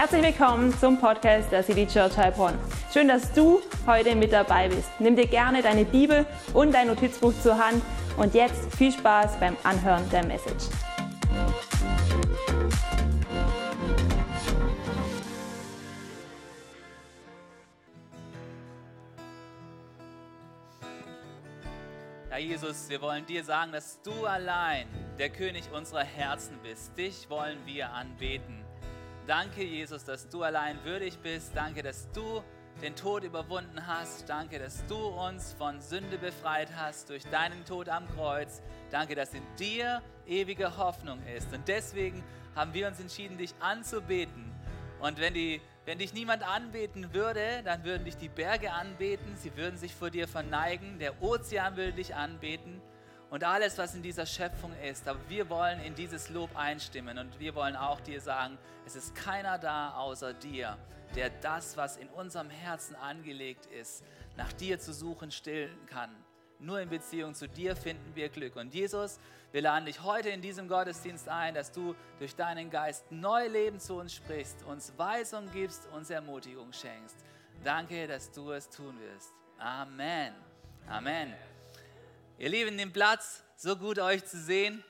Herzlich willkommen zum Podcast der City Church Heilbronn. Schön, dass du heute mit dabei bist. Nimm dir gerne deine Bibel und dein Notizbuch zur Hand und jetzt viel Spaß beim Anhören der Message. Herr Jesus, wir wollen dir sagen, dass du allein der König unserer Herzen bist. Dich wollen wir anbeten. Danke, Jesus, dass du allein würdig bist. Danke, dass du den Tod überwunden hast. Danke, dass du uns von Sünde befreit hast durch deinen Tod am Kreuz. Danke, dass in dir ewige Hoffnung ist. Und deswegen haben wir uns entschieden, dich anzubeten. Und wenn, die, wenn dich niemand anbeten würde, dann würden dich die Berge anbeten. Sie würden sich vor dir verneigen. Der Ozean würde dich anbeten und alles, was in dieser Schöpfung ist. Aber wir wollen in dieses Lob einstimmen und wir wollen auch dir sagen, es ist keiner da außer dir, der das, was in unserem Herzen angelegt ist, nach dir zu suchen stillen kann. Nur in Beziehung zu dir finden wir Glück. Und Jesus, wir laden dich heute in diesem Gottesdienst ein, dass du durch deinen Geist neu Leben zu uns sprichst, uns Weisung gibst, uns Ermutigung schenkst. Danke, dass du es tun wirst. Amen. Amen. Ihr Lieben, den Platz, so gut euch zu sehen.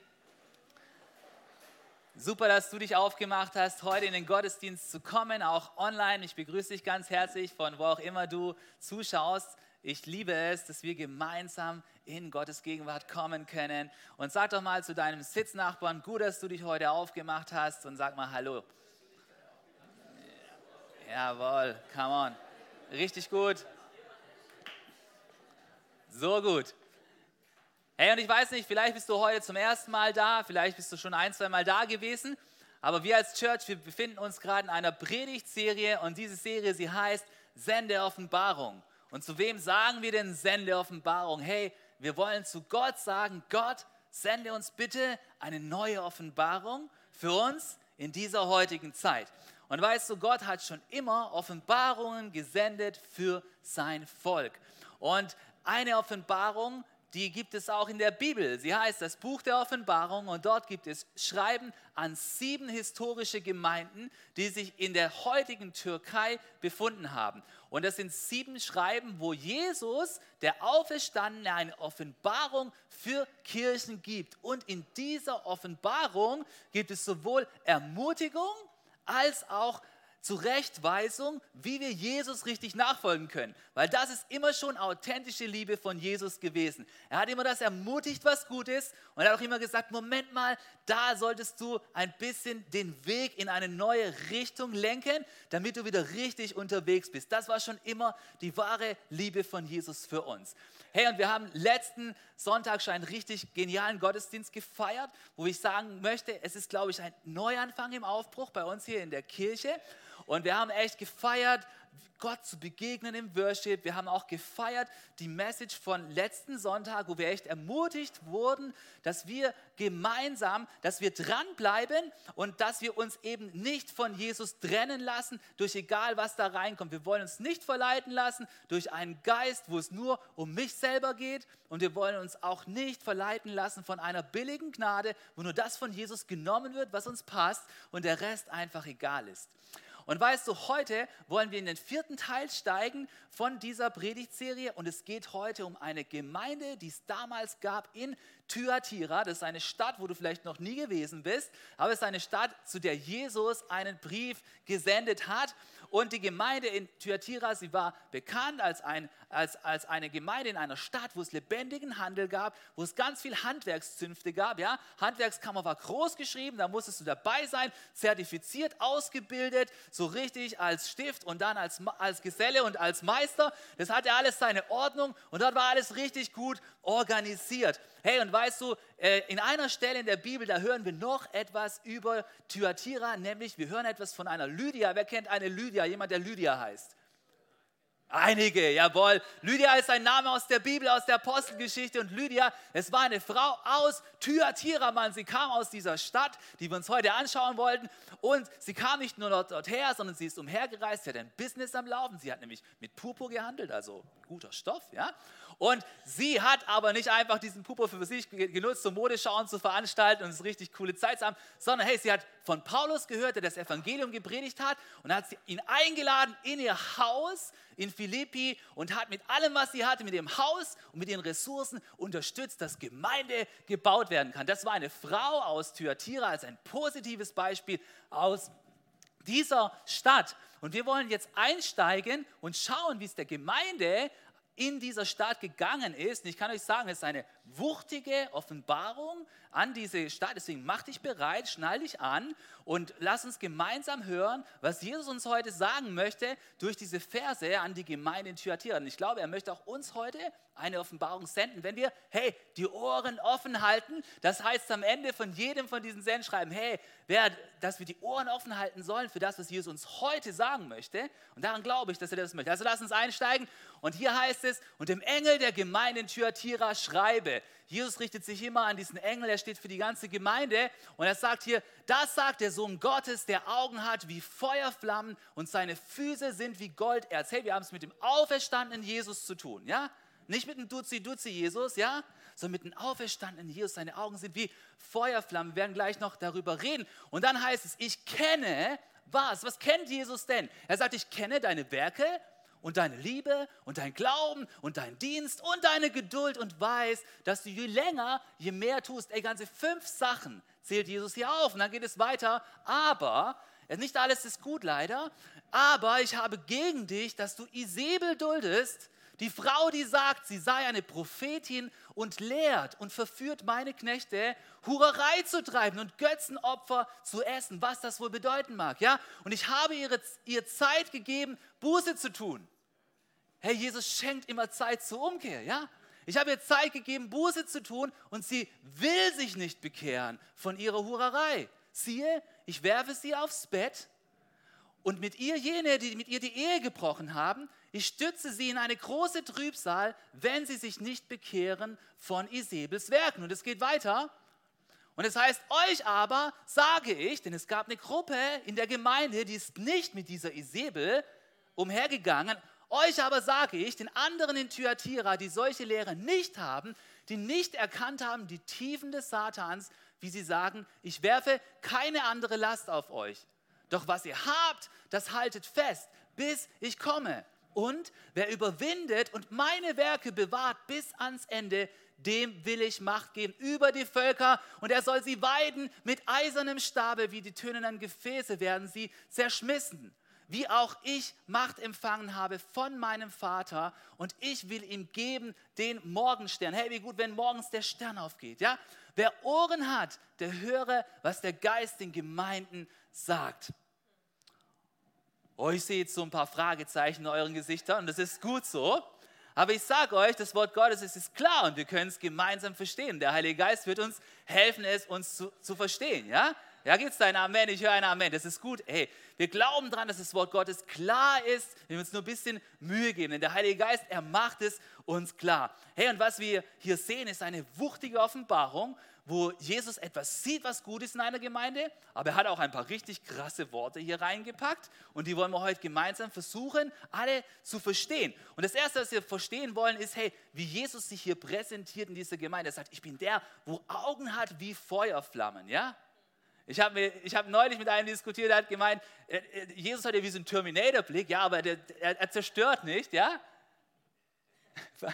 Super, dass du dich aufgemacht hast, heute in den Gottesdienst zu kommen, auch online. Ich begrüße dich ganz herzlich von wo auch immer du zuschaust. Ich liebe es, dass wir gemeinsam in Gottes Gegenwart kommen können. Und sag doch mal zu deinem Sitznachbarn, gut, dass du dich heute aufgemacht hast und sag mal Hallo. Jawohl, come on. Richtig gut. So gut. Hey, und ich weiß nicht, vielleicht bist du heute zum ersten Mal da, vielleicht bist du schon ein, zwei Mal da gewesen, aber wir als Church, wir befinden uns gerade in einer Predigtserie und diese Serie, sie heißt Sende Offenbarung. Und zu wem sagen wir denn Sende Offenbarung? Hey, wir wollen zu Gott sagen, Gott, sende uns bitte eine neue Offenbarung für uns in dieser heutigen Zeit. Und weißt du, Gott hat schon immer Offenbarungen gesendet für sein Volk. Und eine Offenbarung, die gibt es auch in der Bibel. Sie heißt das Buch der Offenbarung und dort gibt es Schreiben an sieben historische Gemeinden, die sich in der heutigen Türkei befunden haben. Und das sind sieben Schreiben, wo Jesus, der Auferstandene, eine Offenbarung für Kirchen gibt. Und in dieser Offenbarung gibt es sowohl Ermutigung als auch Zurechtweisung, wie wir Jesus richtig nachfolgen können. Weil das ist immer schon authentische Liebe von Jesus gewesen. Er hat immer das ermutigt, was gut ist. Und er hat auch immer gesagt, Moment mal, da solltest du ein bisschen den Weg in eine neue Richtung lenken, damit du wieder richtig unterwegs bist. Das war schon immer die wahre Liebe von Jesus für uns. Hey, und wir haben letzten Sonntag schon einen richtig genialen Gottesdienst gefeiert, wo ich sagen möchte, es ist, glaube ich, ein Neuanfang im Aufbruch bei uns hier in der Kirche. Und wir haben echt gefeiert, Gott zu begegnen im Worship. Wir haben auch gefeiert die Message von letzten Sonntag, wo wir echt ermutigt wurden, dass wir gemeinsam, dass wir dranbleiben und dass wir uns eben nicht von Jesus trennen lassen, durch egal was da reinkommt. Wir wollen uns nicht verleiten lassen durch einen Geist, wo es nur um mich selber geht. Und wir wollen uns auch nicht verleiten lassen von einer billigen Gnade, wo nur das von Jesus genommen wird, was uns passt und der Rest einfach egal ist. Und weißt du, heute wollen wir in den vierten Teil steigen von dieser Predigtserie und es geht heute um eine Gemeinde, die es damals gab in Thyatira. Das ist eine Stadt, wo du vielleicht noch nie gewesen bist, aber es ist eine Stadt, zu der Jesus einen Brief gesendet hat. Und die Gemeinde in Thyatira, sie war bekannt als, ein, als, als eine Gemeinde in einer Stadt, wo es lebendigen Handel gab, wo es ganz viel Handwerkszünfte gab. Ja? Handwerkskammer war groß geschrieben, da musstest du dabei sein, zertifiziert, ausgebildet, so richtig als Stift und dann als, als Geselle und als Meister. Das hatte alles seine Ordnung und dort war alles richtig gut organisiert. Hey, und weißt du, äh, in einer Stelle in der Bibel, da hören wir noch etwas über Thyatira, nämlich wir hören etwas von einer Lydia. Wer kennt eine Lydia? Jemand, der Lydia heißt? Einige, jawohl. Lydia ist ein Name aus der Bibel, aus der Apostelgeschichte. Und Lydia, es war eine Frau aus Thyatira, Mann. Sie kam aus dieser Stadt, die wir uns heute anschauen wollten. Und sie kam nicht nur dort, dorthin, sondern sie ist umhergereist. Sie hat ein Business am Laufen. Sie hat nämlich mit Purpur gehandelt, also guter Stoff, ja. Und sie hat aber nicht einfach diesen Pupo für sich genutzt, um Modeschauen zu veranstalten und es richtig coole Zeit zu haben, sondern hey, sie hat von Paulus gehört, der das Evangelium gepredigt hat und hat ihn eingeladen in ihr Haus in Philippi und hat mit allem, was sie hatte, mit ihrem Haus und mit ihren Ressourcen unterstützt, dass Gemeinde gebaut werden kann. Das war eine Frau aus Thyatira als ein positives Beispiel aus dieser Stadt. Und wir wollen jetzt einsteigen und schauen, wie es der Gemeinde in dieser Stadt gegangen ist. Und ich kann euch sagen, es ist eine wuchtige Offenbarung an diese Stadt. Deswegen mach dich bereit, schnall dich an und lass uns gemeinsam hören, was Jesus uns heute sagen möchte durch diese Verse an die Gemeinde in Thyatira. Und ich glaube, er möchte auch uns heute eine Offenbarung senden, wenn wir, hey, die Ohren offen halten. Das heißt am Ende von jedem von diesen Sendschreiben, hey, wer, dass wir die Ohren offen halten sollen für das, was Jesus uns heute sagen möchte. Und daran glaube ich, dass er das möchte. Also lass uns einsteigen. Und hier heißt es, und dem Engel der Gemeinde in Thyatira schreibe, Jesus richtet sich immer an diesen Engel, er steht für die ganze Gemeinde und er sagt hier, das sagt der Sohn Gottes, der Augen hat wie Feuerflammen und seine Füße sind wie Golderz. Hey, wir haben es mit dem auferstandenen Jesus zu tun, ja? Nicht mit dem Duzi-Duzi Jesus, ja? Sondern mit dem auferstandenen Jesus. Seine Augen sind wie Feuerflammen. Wir werden gleich noch darüber reden. Und dann heißt es, ich kenne was? Was kennt Jesus denn? Er sagt, ich kenne deine Werke und deine Liebe und dein Glauben und dein Dienst und deine Geduld und weiß, dass du je länger, je mehr tust. Ey, ganze fünf Sachen zählt Jesus hier auf. Und dann geht es weiter. Aber, nicht alles ist gut leider, aber ich habe gegen dich, dass du Isabel duldest, die Frau, die sagt, sie sei eine Prophetin und lehrt und verführt meine Knechte, Hurerei zu treiben und Götzenopfer zu essen, was das wohl bedeuten mag. Ja? Und ich habe ihr, ihr Zeit gegeben, Buße zu tun. Herr Jesus schenkt immer Zeit zur Umkehr. Ja? Ich habe ihr Zeit gegeben, Buße zu tun und sie will sich nicht bekehren von ihrer Hurerei. Siehe, ich werfe sie aufs Bett und mit ihr jene, die mit ihr die Ehe gebrochen haben, ich stütze sie in eine große Trübsal, wenn sie sich nicht bekehren von Isabels Werken. Und es geht weiter. Und es heißt, euch aber sage ich, denn es gab eine Gruppe in der Gemeinde, die ist nicht mit dieser Isabel umhergegangen. Euch aber sage ich, den anderen in Thyatira, die solche Lehre nicht haben, die nicht erkannt haben die Tiefen des Satans, wie sie sagen, ich werfe keine andere Last auf euch. Doch was ihr habt, das haltet fest, bis ich komme. Und wer überwindet und meine Werke bewahrt bis ans Ende, dem will ich Macht geben über die Völker und er soll sie weiden mit eisernem Stabe, wie die tönenden Gefäße werden sie zerschmissen. Wie auch ich Macht empfangen habe von meinem Vater und ich will ihm geben den Morgenstern. Hey, wie gut, wenn morgens der Stern aufgeht, ja? Wer Ohren hat, der höre, was der Geist den Gemeinden sagt. Oh, ich sehe jetzt so ein paar Fragezeichen in euren Gesichtern und das ist gut so. Aber ich sage euch, das Wort Gottes es ist klar und wir können es gemeinsam verstehen. Der Heilige Geist wird uns helfen, es uns zu, zu verstehen. Ja, ja gibt es da ein Amen? Ich höre ein Amen. Das ist gut. Hey, wir glauben daran, dass das Wort Gottes klar ist. Wir müssen uns nur ein bisschen Mühe geben. Denn der Heilige Geist, er macht es uns klar. Hey, und was wir hier sehen, ist eine wuchtige Offenbarung wo Jesus etwas sieht, was gut ist in einer Gemeinde, aber er hat auch ein paar richtig krasse Worte hier reingepackt und die wollen wir heute gemeinsam versuchen, alle zu verstehen. Und das Erste, was wir verstehen wollen, ist, hey, wie Jesus sich hier präsentiert in dieser Gemeinde. Er sagt, ich bin der, wo Augen hat wie Feuerflammen, ja? Ich habe hab neulich mit einem diskutiert, der hat gemeint, äh, äh, Jesus hat ja wie so einen Terminator-Blick, ja, aber der, er, er zerstört nicht, ja?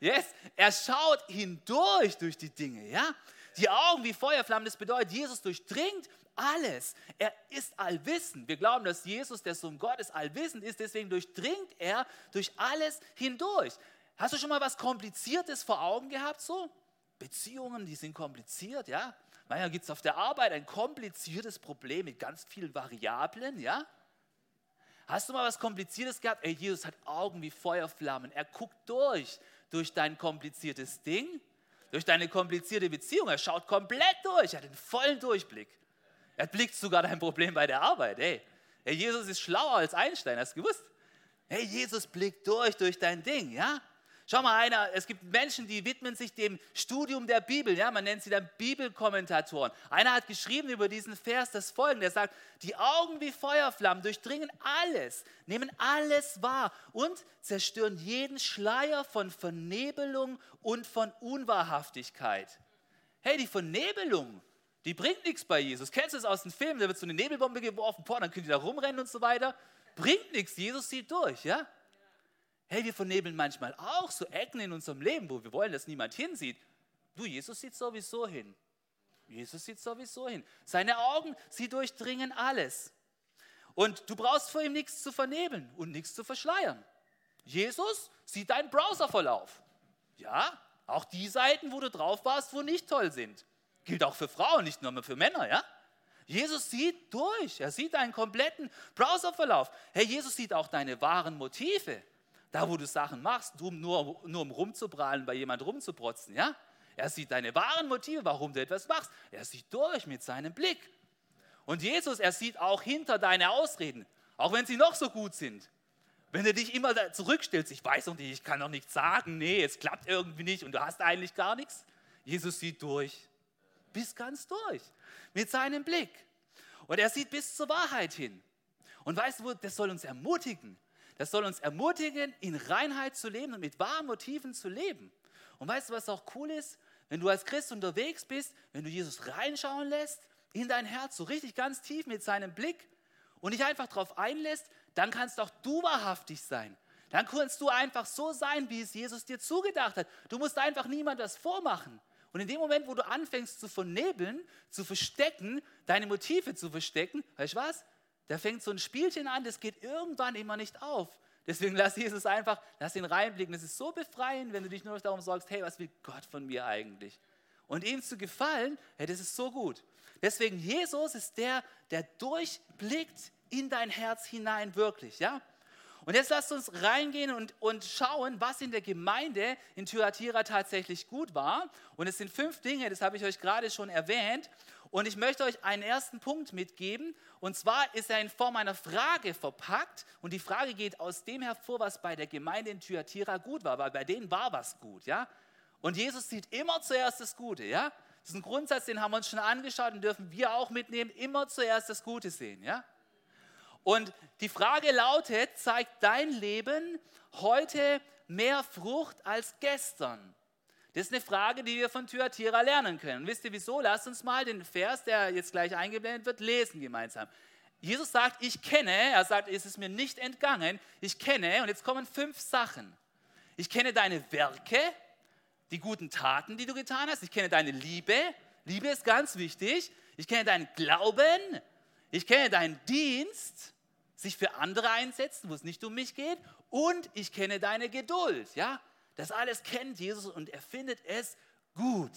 Yes, er schaut hindurch durch die Dinge, ja? Die Augen wie Feuerflammen, das bedeutet, Jesus durchdringt alles. Er ist allwissend. Wir glauben, dass Jesus, der Sohn Gottes, allwissend ist, deswegen durchdringt er durch alles hindurch. Hast du schon mal was Kompliziertes vor Augen gehabt so? Beziehungen, die sind kompliziert, ja? Manchmal gibt es auf der Arbeit ein kompliziertes Problem mit ganz vielen Variablen, ja? Hast du mal was Kompliziertes gehabt? Ey, Jesus hat Augen wie Feuerflammen. Er guckt durch, durch dein kompliziertes Ding durch deine komplizierte Beziehung. Er schaut komplett durch, er hat den vollen Durchblick. Er blickt sogar dein Problem bei der Arbeit. Hey, hey Jesus ist schlauer als Einstein, hast du gewusst? Hey, Jesus blickt durch, durch dein Ding, ja? Schau mal, einer, es gibt Menschen, die widmen sich dem Studium der Bibel, ja, man nennt sie dann Bibelkommentatoren. Einer hat geschrieben über diesen Vers das folgende, er sagt, die Augen wie Feuerflammen durchdringen alles, nehmen alles wahr und zerstören jeden Schleier von Vernebelung und von Unwahrhaftigkeit. Hey, die Vernebelung, die bringt nichts bei Jesus. Kennst du es aus dem Film? Da wird so eine Nebelbombe geworfen, boah, dann können die da rumrennen und so weiter. Bringt nichts, Jesus sieht durch, ja? Hey, wir vernebeln manchmal auch so Ecken in unserem Leben, wo wir wollen, dass niemand hinsieht. Du, Jesus sieht sowieso hin. Jesus sieht sowieso hin. Seine Augen, sie durchdringen alles. Und du brauchst vor ihm nichts zu vernebeln und nichts zu verschleiern. Jesus sieht deinen Browserverlauf. Ja, auch die Seiten, wo du drauf warst, wo nicht toll sind. Gilt auch für Frauen, nicht nur für Männer, ja? Jesus sieht durch. Er sieht deinen kompletten Browserverlauf. Hey, Jesus sieht auch deine wahren Motive. Da, wo du Sachen machst, nur, nur um rumzuprallen, bei jemand rumzuprotzen, ja? Er sieht deine wahren Motive, warum du etwas machst. Er sieht durch mit seinem Blick. Und Jesus, er sieht auch hinter deine Ausreden, auch wenn sie noch so gut sind. Wenn du dich immer zurückstellst, ich weiß noch nicht, ich kann noch nichts sagen, nee, es klappt irgendwie nicht und du hast eigentlich gar nichts. Jesus sieht durch, bis ganz durch, mit seinem Blick. Und er sieht bis zur Wahrheit hin. Und weißt du, das soll uns ermutigen. Das soll uns ermutigen, in Reinheit zu leben und mit wahren Motiven zu leben. Und weißt du, was auch cool ist? Wenn du als Christ unterwegs bist, wenn du Jesus reinschauen lässt in dein Herz, so richtig ganz tief mit seinem Blick und dich einfach darauf einlässt, dann kannst auch du wahrhaftig sein. Dann kannst du einfach so sein, wie es Jesus dir zugedacht hat. Du musst einfach niemand das vormachen. Und in dem Moment, wo du anfängst zu vernebeln, zu verstecken, deine Motive zu verstecken, weißt du was? Da fängt so ein Spielchen an, das geht irgendwann immer nicht auf. Deswegen lass Jesus einfach, lass ihn reinblicken. Es ist so befreiend, wenn du dich nur darum sorgst, hey, was will Gott von mir eigentlich? Und ihm zu gefallen, hey, das ist so gut. Deswegen, Jesus ist der, der durchblickt in dein Herz hinein wirklich, ja? Und jetzt lasst uns reingehen und, und schauen, was in der Gemeinde in Thyatira tatsächlich gut war. Und es sind fünf Dinge, das habe ich euch gerade schon erwähnt. Und ich möchte euch einen ersten Punkt mitgeben. Und zwar ist er in Form einer Frage verpackt. Und die Frage geht aus dem hervor, was bei der Gemeinde in Thyatira gut war. Weil bei denen war was gut, ja. Und Jesus sieht immer zuerst das Gute, ja. Das ist ein Grundsatz, den haben wir uns schon angeschaut und dürfen wir auch mitnehmen. Immer zuerst das Gute sehen, ja. Und die Frage lautet, zeigt dein Leben heute mehr Frucht als gestern? Das ist eine Frage, die wir von Thyatira lernen können. wisst ihr wieso? Lasst uns mal den Vers, der jetzt gleich eingeblendet wird, lesen gemeinsam. Jesus sagt, ich kenne, er sagt, es ist mir nicht entgangen, ich kenne, und jetzt kommen fünf Sachen. Ich kenne deine Werke, die guten Taten, die du getan hast. Ich kenne deine Liebe. Liebe ist ganz wichtig. Ich kenne deinen Glauben. Ich kenne deinen Dienst sich für andere einsetzen, wo es nicht um mich geht. Und ich kenne deine Geduld. Ja, das alles kennt Jesus und er findet es gut.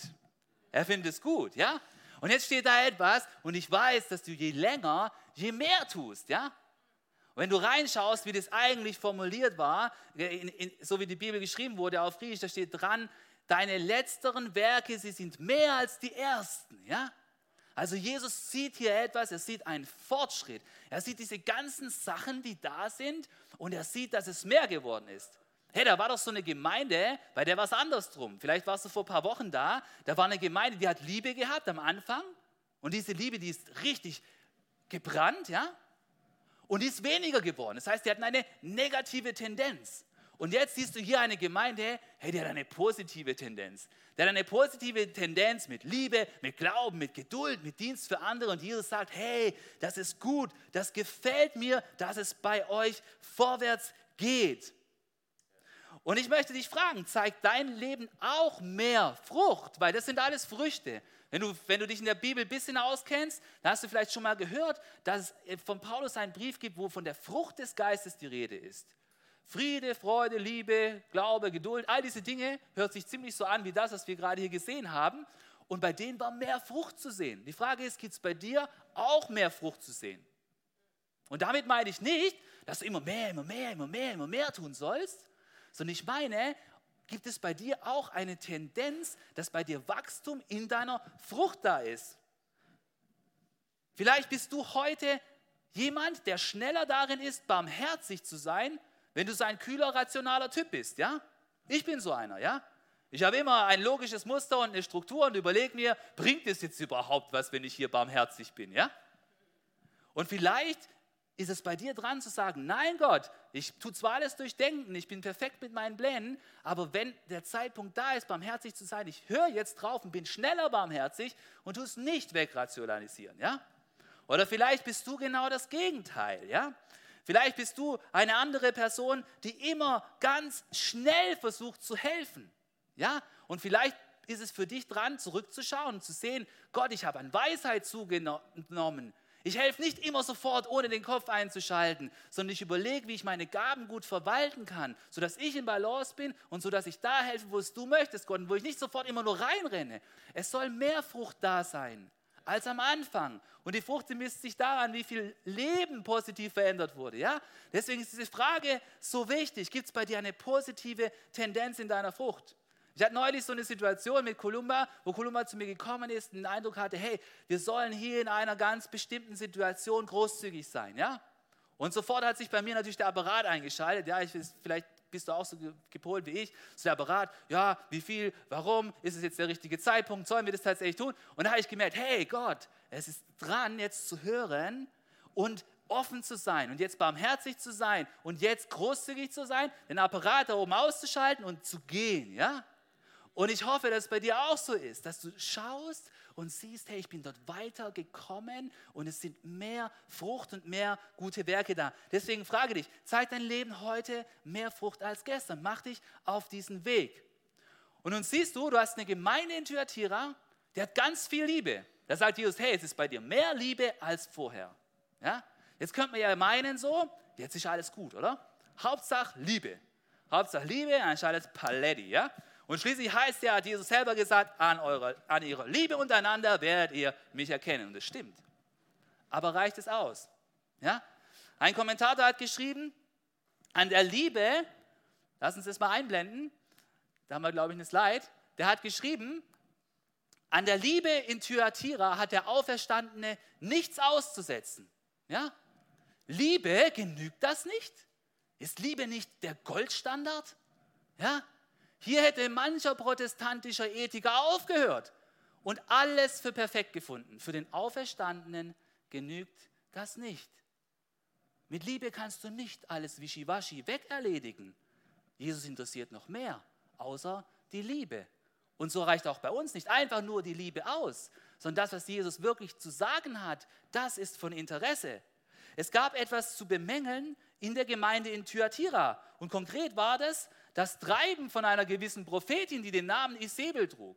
Er findet es gut, ja. Und jetzt steht da etwas und ich weiß, dass du je länger, je mehr tust, ja. Wenn du reinschaust, wie das eigentlich formuliert war, in, in, so wie die Bibel geschrieben wurde auf Griechisch, da steht dran, deine letzteren Werke, sie sind mehr als die ersten, ja. Also Jesus sieht hier etwas, er sieht einen Fortschritt. Er sieht diese ganzen Sachen, die da sind und er sieht, dass es mehr geworden ist. Hey, da war doch so eine Gemeinde, bei der war es andersrum. Vielleicht warst du vor ein paar Wochen da. Da war eine Gemeinde, die hat Liebe gehabt am Anfang. Und diese Liebe, die ist richtig gebrannt, ja? Und die ist weniger geworden. Das heißt, die hatten eine negative Tendenz. Und jetzt siehst du hier eine Gemeinde, hey, die hat eine positive Tendenz. Die hat eine positive Tendenz mit Liebe, mit Glauben, mit Geduld, mit Dienst für andere. Und Jesus sagt, hey, das ist gut, das gefällt mir, dass es bei euch vorwärts geht. Und ich möchte dich fragen, zeigt dein Leben auch mehr Frucht? Weil das sind alles Früchte. Wenn du, wenn du dich in der Bibel ein bisschen auskennst, dann hast du vielleicht schon mal gehört, dass es von Paulus einen Brief gibt, wo von der Frucht des Geistes die Rede ist. Friede, Freude, Liebe, Glaube, Geduld, all diese Dinge hört sich ziemlich so an wie das, was wir gerade hier gesehen haben. Und bei denen war mehr Frucht zu sehen. Die Frage ist, gibt es bei dir auch mehr Frucht zu sehen? Und damit meine ich nicht, dass du immer mehr, immer mehr, immer mehr, immer mehr tun sollst, sondern ich meine, gibt es bei dir auch eine Tendenz, dass bei dir Wachstum in deiner Frucht da ist. Vielleicht bist du heute jemand, der schneller darin ist, barmherzig zu sein, wenn du so ein kühler, rationaler Typ bist, ja? Ich bin so einer, ja? Ich habe immer ein logisches Muster und eine Struktur und überlege mir, bringt es jetzt überhaupt was, wenn ich hier barmherzig bin, ja? Und vielleicht ist es bei dir dran zu sagen, nein Gott, ich tue zwar alles durchdenken, ich bin perfekt mit meinen Plänen, aber wenn der Zeitpunkt da ist, barmherzig zu sein, ich höre jetzt drauf und bin schneller barmherzig und tue es nicht wegrationalisieren, ja? Oder vielleicht bist du genau das Gegenteil, ja? Vielleicht bist du eine andere Person, die immer ganz schnell versucht zu helfen. Ja? Und vielleicht ist es für dich dran, zurückzuschauen und zu sehen, Gott, ich habe an Weisheit zugenommen. Ich helfe nicht immer sofort, ohne den Kopf einzuschalten, sondern ich überlege, wie ich meine Gaben gut verwalten kann, sodass ich in Balance bin und sodass ich da helfe, wo es du möchtest, Gott, und wo ich nicht sofort immer nur reinrenne. Es soll mehr Frucht da sein als am Anfang. Und die Frucht misst sich daran, wie viel Leben positiv verändert wurde. Ja? Deswegen ist diese Frage so wichtig. Gibt es bei dir eine positive Tendenz in deiner Frucht? Ich hatte neulich so eine Situation mit Kolumba, wo Kolumba zu mir gekommen ist und den Eindruck hatte, hey, wir sollen hier in einer ganz bestimmten Situation großzügig sein, ja? Und sofort hat sich bei mir natürlich der Apparat eingeschaltet, ja, ich, vielleicht bist du auch so gepolt wie ich, so der Apparat, ja, wie viel, warum, ist es jetzt der richtige Zeitpunkt, sollen wir das tatsächlich tun? Und da habe ich gemerkt, hey Gott, es ist dran, jetzt zu hören und offen zu sein und jetzt barmherzig zu sein und jetzt großzügig zu sein, den Apparat da oben auszuschalten und zu gehen, ja? Und ich hoffe, dass es bei dir auch so ist, dass du schaust und siehst, hey, ich bin dort weitergekommen und es sind mehr Frucht und mehr gute Werke da. Deswegen frage dich, zeigt dein Leben heute mehr Frucht als gestern? Mach dich auf diesen Weg. Und nun siehst du, du hast eine Gemeinde in Thyatira, die hat ganz viel Liebe. Da sagt Jesus, hey, es ist bei dir mehr Liebe als vorher. Ja? Jetzt könnte man ja meinen so, jetzt ist alles gut, oder? Hauptsache Liebe. Hauptsache Liebe, anstatt alles Paletti, ja? Und schließlich heißt ja, Jesus selber gesagt, an, eure, an ihrer Liebe untereinander werdet ihr mich erkennen. Und das stimmt. Aber reicht es aus? Ja? Ein Kommentator hat geschrieben, an der Liebe, lass uns das mal einblenden, da haben wir, glaube ich, eine Slide, der hat geschrieben, an der Liebe in Thyatira hat der Auferstandene nichts auszusetzen. Ja? Liebe, genügt das nicht? Ist Liebe nicht der Goldstandard? Ja? Hier hätte mancher protestantischer Ethiker aufgehört und alles für perfekt gefunden. Für den Auferstandenen genügt das nicht. Mit Liebe kannst du nicht alles wischiwaschi wegerledigen. Jesus interessiert noch mehr, außer die Liebe. Und so reicht auch bei uns nicht einfach nur die Liebe aus, sondern das, was Jesus wirklich zu sagen hat, das ist von Interesse. Es gab etwas zu bemängeln in der Gemeinde in Thyatira. Und konkret war das, das Treiben von einer gewissen Prophetin, die den Namen Isabel trug.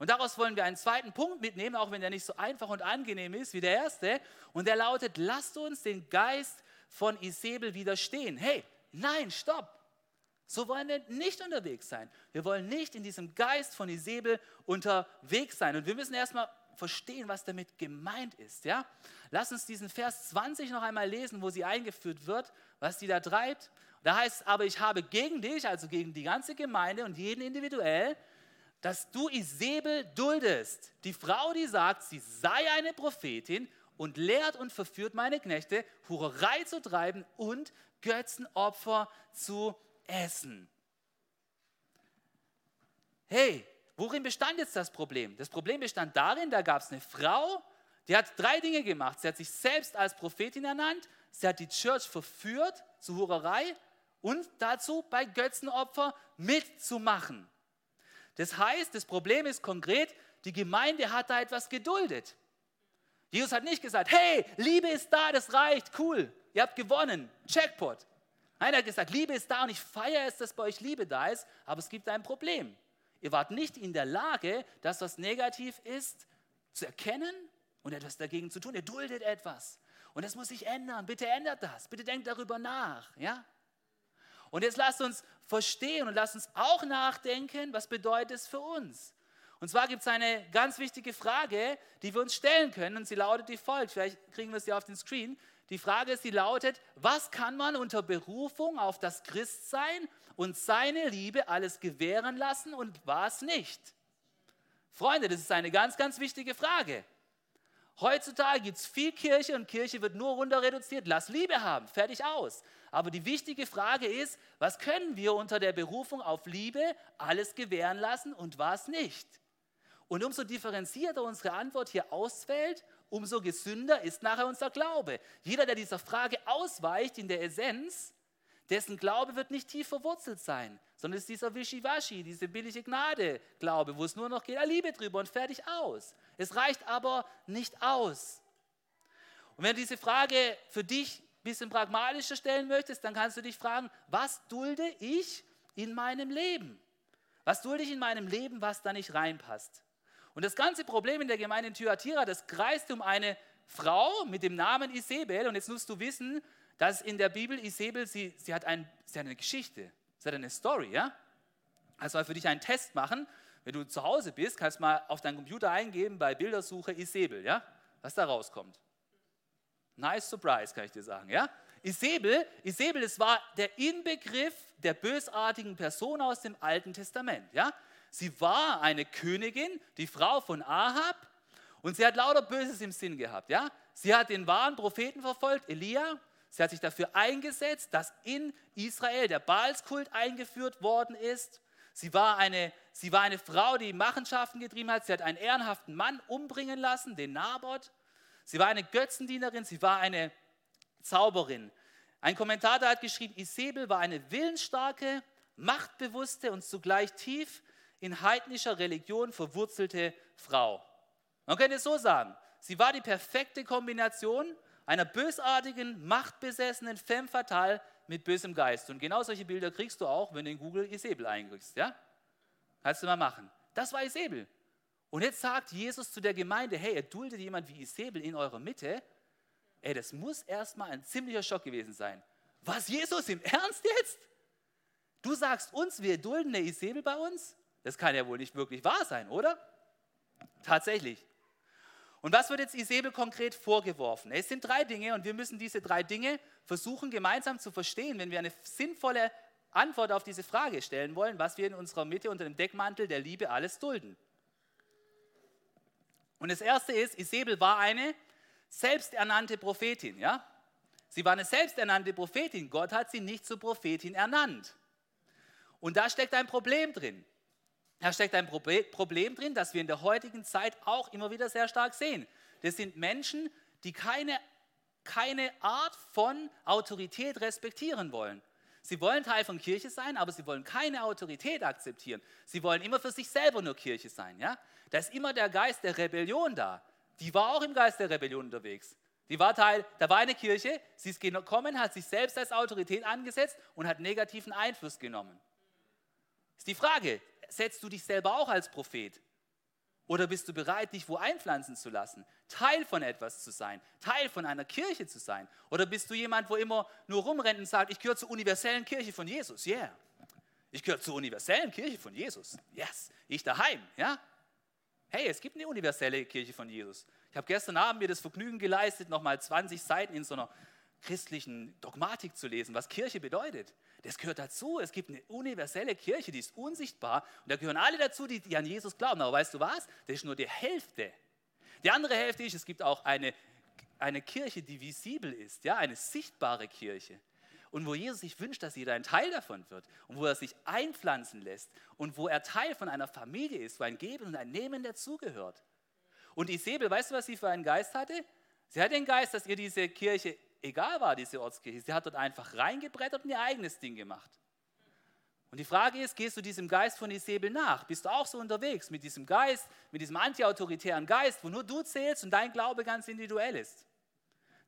Und daraus wollen wir einen zweiten Punkt mitnehmen, auch wenn der nicht so einfach und angenehm ist wie der erste. Und der lautet, lasst uns den Geist von Isabel widerstehen. Hey, nein, stopp. So wollen wir nicht unterwegs sein. Wir wollen nicht in diesem Geist von Isabel unterwegs sein. Und wir müssen erstmal verstehen, was damit gemeint ist. Ja? Lass uns diesen Vers 20 noch einmal lesen, wo sie eingeführt wird, was sie da treibt. Da heißt es, aber ich habe gegen dich, also gegen die ganze Gemeinde und jeden individuell, dass du Isabel duldest. Die Frau, die sagt, sie sei eine Prophetin und lehrt und verführt meine Knechte, Hurerei zu treiben und Götzenopfer zu essen. Hey, worin bestand jetzt das Problem? Das Problem bestand darin, da gab es eine Frau, die hat drei Dinge gemacht. Sie hat sich selbst als Prophetin ernannt, sie hat die Church verführt zu Hurerei und dazu bei Götzenopfer mitzumachen. Das heißt, das Problem ist konkret, die Gemeinde hat da etwas geduldet. Jesus hat nicht gesagt, hey, Liebe ist da, das reicht, cool, ihr habt gewonnen, Checkpot. Nein, er hat gesagt, Liebe ist da und ich feiere es, dass bei euch Liebe da ist, aber es gibt ein Problem. Ihr wart nicht in der Lage, das, was negativ ist, zu erkennen und etwas dagegen zu tun. Ihr duldet etwas. Und das muss sich ändern. Bitte ändert das. Bitte denkt darüber nach. Ja? Und jetzt lasst uns verstehen und lasst uns auch nachdenken, was bedeutet es für uns. Und zwar gibt es eine ganz wichtige Frage, die wir uns stellen können und sie lautet wie folgt. Vielleicht kriegen wir sie auf den Screen. Die Frage ist, sie lautet, was kann man unter Berufung auf das Christsein und seine Liebe alles gewähren lassen und was nicht? Freunde, das ist eine ganz, ganz wichtige Frage. Heutzutage gibt es viel Kirche und Kirche wird nur runter reduziert. Lass Liebe haben, fertig aus. Aber die wichtige Frage ist, was können wir unter der Berufung auf Liebe alles gewähren lassen und was nicht? Und umso differenzierter unsere Antwort hier ausfällt, umso gesünder ist nachher unser Glaube. Jeder, der dieser Frage ausweicht in der Essenz, dessen Glaube wird nicht tief verwurzelt sein, sondern es ist dieser Wischiwaschi, diese billige Gnade-Glaube, wo es nur noch geht, ah, Liebe drüber und fertig aus. Es reicht aber nicht aus. Und wenn du diese Frage für dich ein bisschen pragmatischer stellen möchtest, dann kannst du dich fragen, was dulde ich in meinem Leben? Was dulde ich in meinem Leben, was da nicht reinpasst? Und das ganze Problem in der Gemeinde in Thyatira, das kreist um eine Frau mit dem Namen Isabel. Und jetzt musst du wissen, dass in der Bibel Isabel, sie, sie, hat, ein, sie hat eine Geschichte, sie hat eine Story, ja? Also mal für dich einen Test machen. Wenn du zu Hause bist, kannst du mal auf deinen Computer eingeben bei Bildersuche Isabel, ja? Was da rauskommt. Nice surprise, kann ich dir sagen, ja? Isabel, Isabel, das war der Inbegriff der bösartigen Person aus dem Alten Testament, ja? Sie war eine Königin, die Frau von Ahab, und sie hat lauter Böses im Sinn gehabt, ja? Sie hat den wahren Propheten verfolgt, Elia, Sie hat sich dafür eingesetzt, dass in Israel der Baalskult eingeführt worden ist. Sie war, eine, sie war eine Frau, die Machenschaften getrieben hat. Sie hat einen ehrenhaften Mann umbringen lassen, den Naboth. Sie war eine Götzendienerin, sie war eine Zauberin. Ein Kommentator hat geschrieben, Isabel war eine willensstarke, machtbewusste und zugleich tief in heidnischer Religion verwurzelte Frau. Man könnte es so sagen, sie war die perfekte Kombination einer bösartigen, machtbesessenen Femme fatale mit bösem Geist. Und genau solche Bilder kriegst du auch, wenn du in Google Isabel eingibst. Ja? Kannst du mal machen. Das war Isabel. Und jetzt sagt Jesus zu der Gemeinde, hey, ihr duldet jemand wie Isabel in eurer Mitte. Ey, das muss erstmal ein ziemlicher Schock gewesen sein. Was, Jesus, im Ernst jetzt? Du sagst uns, wir dulden eine Isabel bei uns? Das kann ja wohl nicht wirklich wahr sein, oder? Tatsächlich. Und was wird jetzt Isabel konkret vorgeworfen? Es sind drei Dinge und wir müssen diese drei Dinge versuchen gemeinsam zu verstehen, wenn wir eine sinnvolle Antwort auf diese Frage stellen wollen, was wir in unserer Mitte unter dem Deckmantel der Liebe alles dulden. Und das erste ist, Isabel war eine selbsternannte Prophetin. Ja? Sie war eine selbsternannte Prophetin. Gott hat sie nicht zur Prophetin ernannt. Und da steckt ein Problem drin. Da steckt ein Problem drin, das wir in der heutigen Zeit auch immer wieder sehr stark sehen. Das sind Menschen, die keine, keine Art von Autorität respektieren wollen. Sie wollen Teil von Kirche sein, aber sie wollen keine Autorität akzeptieren. Sie wollen immer für sich selber nur Kirche sein. Ja? Da ist immer der Geist der Rebellion da. Die war auch im Geist der Rebellion unterwegs. Die war Teil, da war eine Kirche, sie ist gekommen, hat sich selbst als Autorität angesetzt und hat negativen Einfluss genommen. Ist die Frage, setzt du dich selber auch als Prophet? Oder bist du bereit, dich wo einpflanzen zu lassen, Teil von etwas zu sein, Teil von einer Kirche zu sein? Oder bist du jemand, wo immer nur rumrennt und sagt, ich gehöre zur universellen Kirche von Jesus? Yeah. Ich gehöre zur universellen Kirche von Jesus. Yes. Ich daheim, ja? Hey, es gibt eine universelle Kirche von Jesus. Ich habe gestern Abend mir das Vergnügen geleistet, nochmal 20 Seiten in so einer christlichen Dogmatik zu lesen, was Kirche bedeutet. Das gehört dazu. Es gibt eine universelle Kirche, die ist unsichtbar. Und da gehören alle dazu, die, die an Jesus glauben. Aber weißt du was? Das ist nur die Hälfte. Die andere Hälfte ist, es gibt auch eine, eine Kirche, die visibel ist, ja, eine sichtbare Kirche. Und wo Jesus sich wünscht, dass jeder ein Teil davon wird und wo er sich einpflanzen lässt und wo er Teil von einer Familie ist, wo ein Geben und ein Nehmen dazugehört. Und Isabel, weißt du, was sie für einen Geist hatte? Sie hat den Geist, dass ihr diese Kirche egal war, diese Ortskirche. Sie hat dort einfach reingebrettert und ihr eigenes Ding gemacht. Und die Frage ist, gehst du diesem Geist von Isabel nach? Bist du auch so unterwegs mit diesem Geist, mit diesem antiautoritären Geist, wo nur du zählst und dein Glaube ganz individuell ist?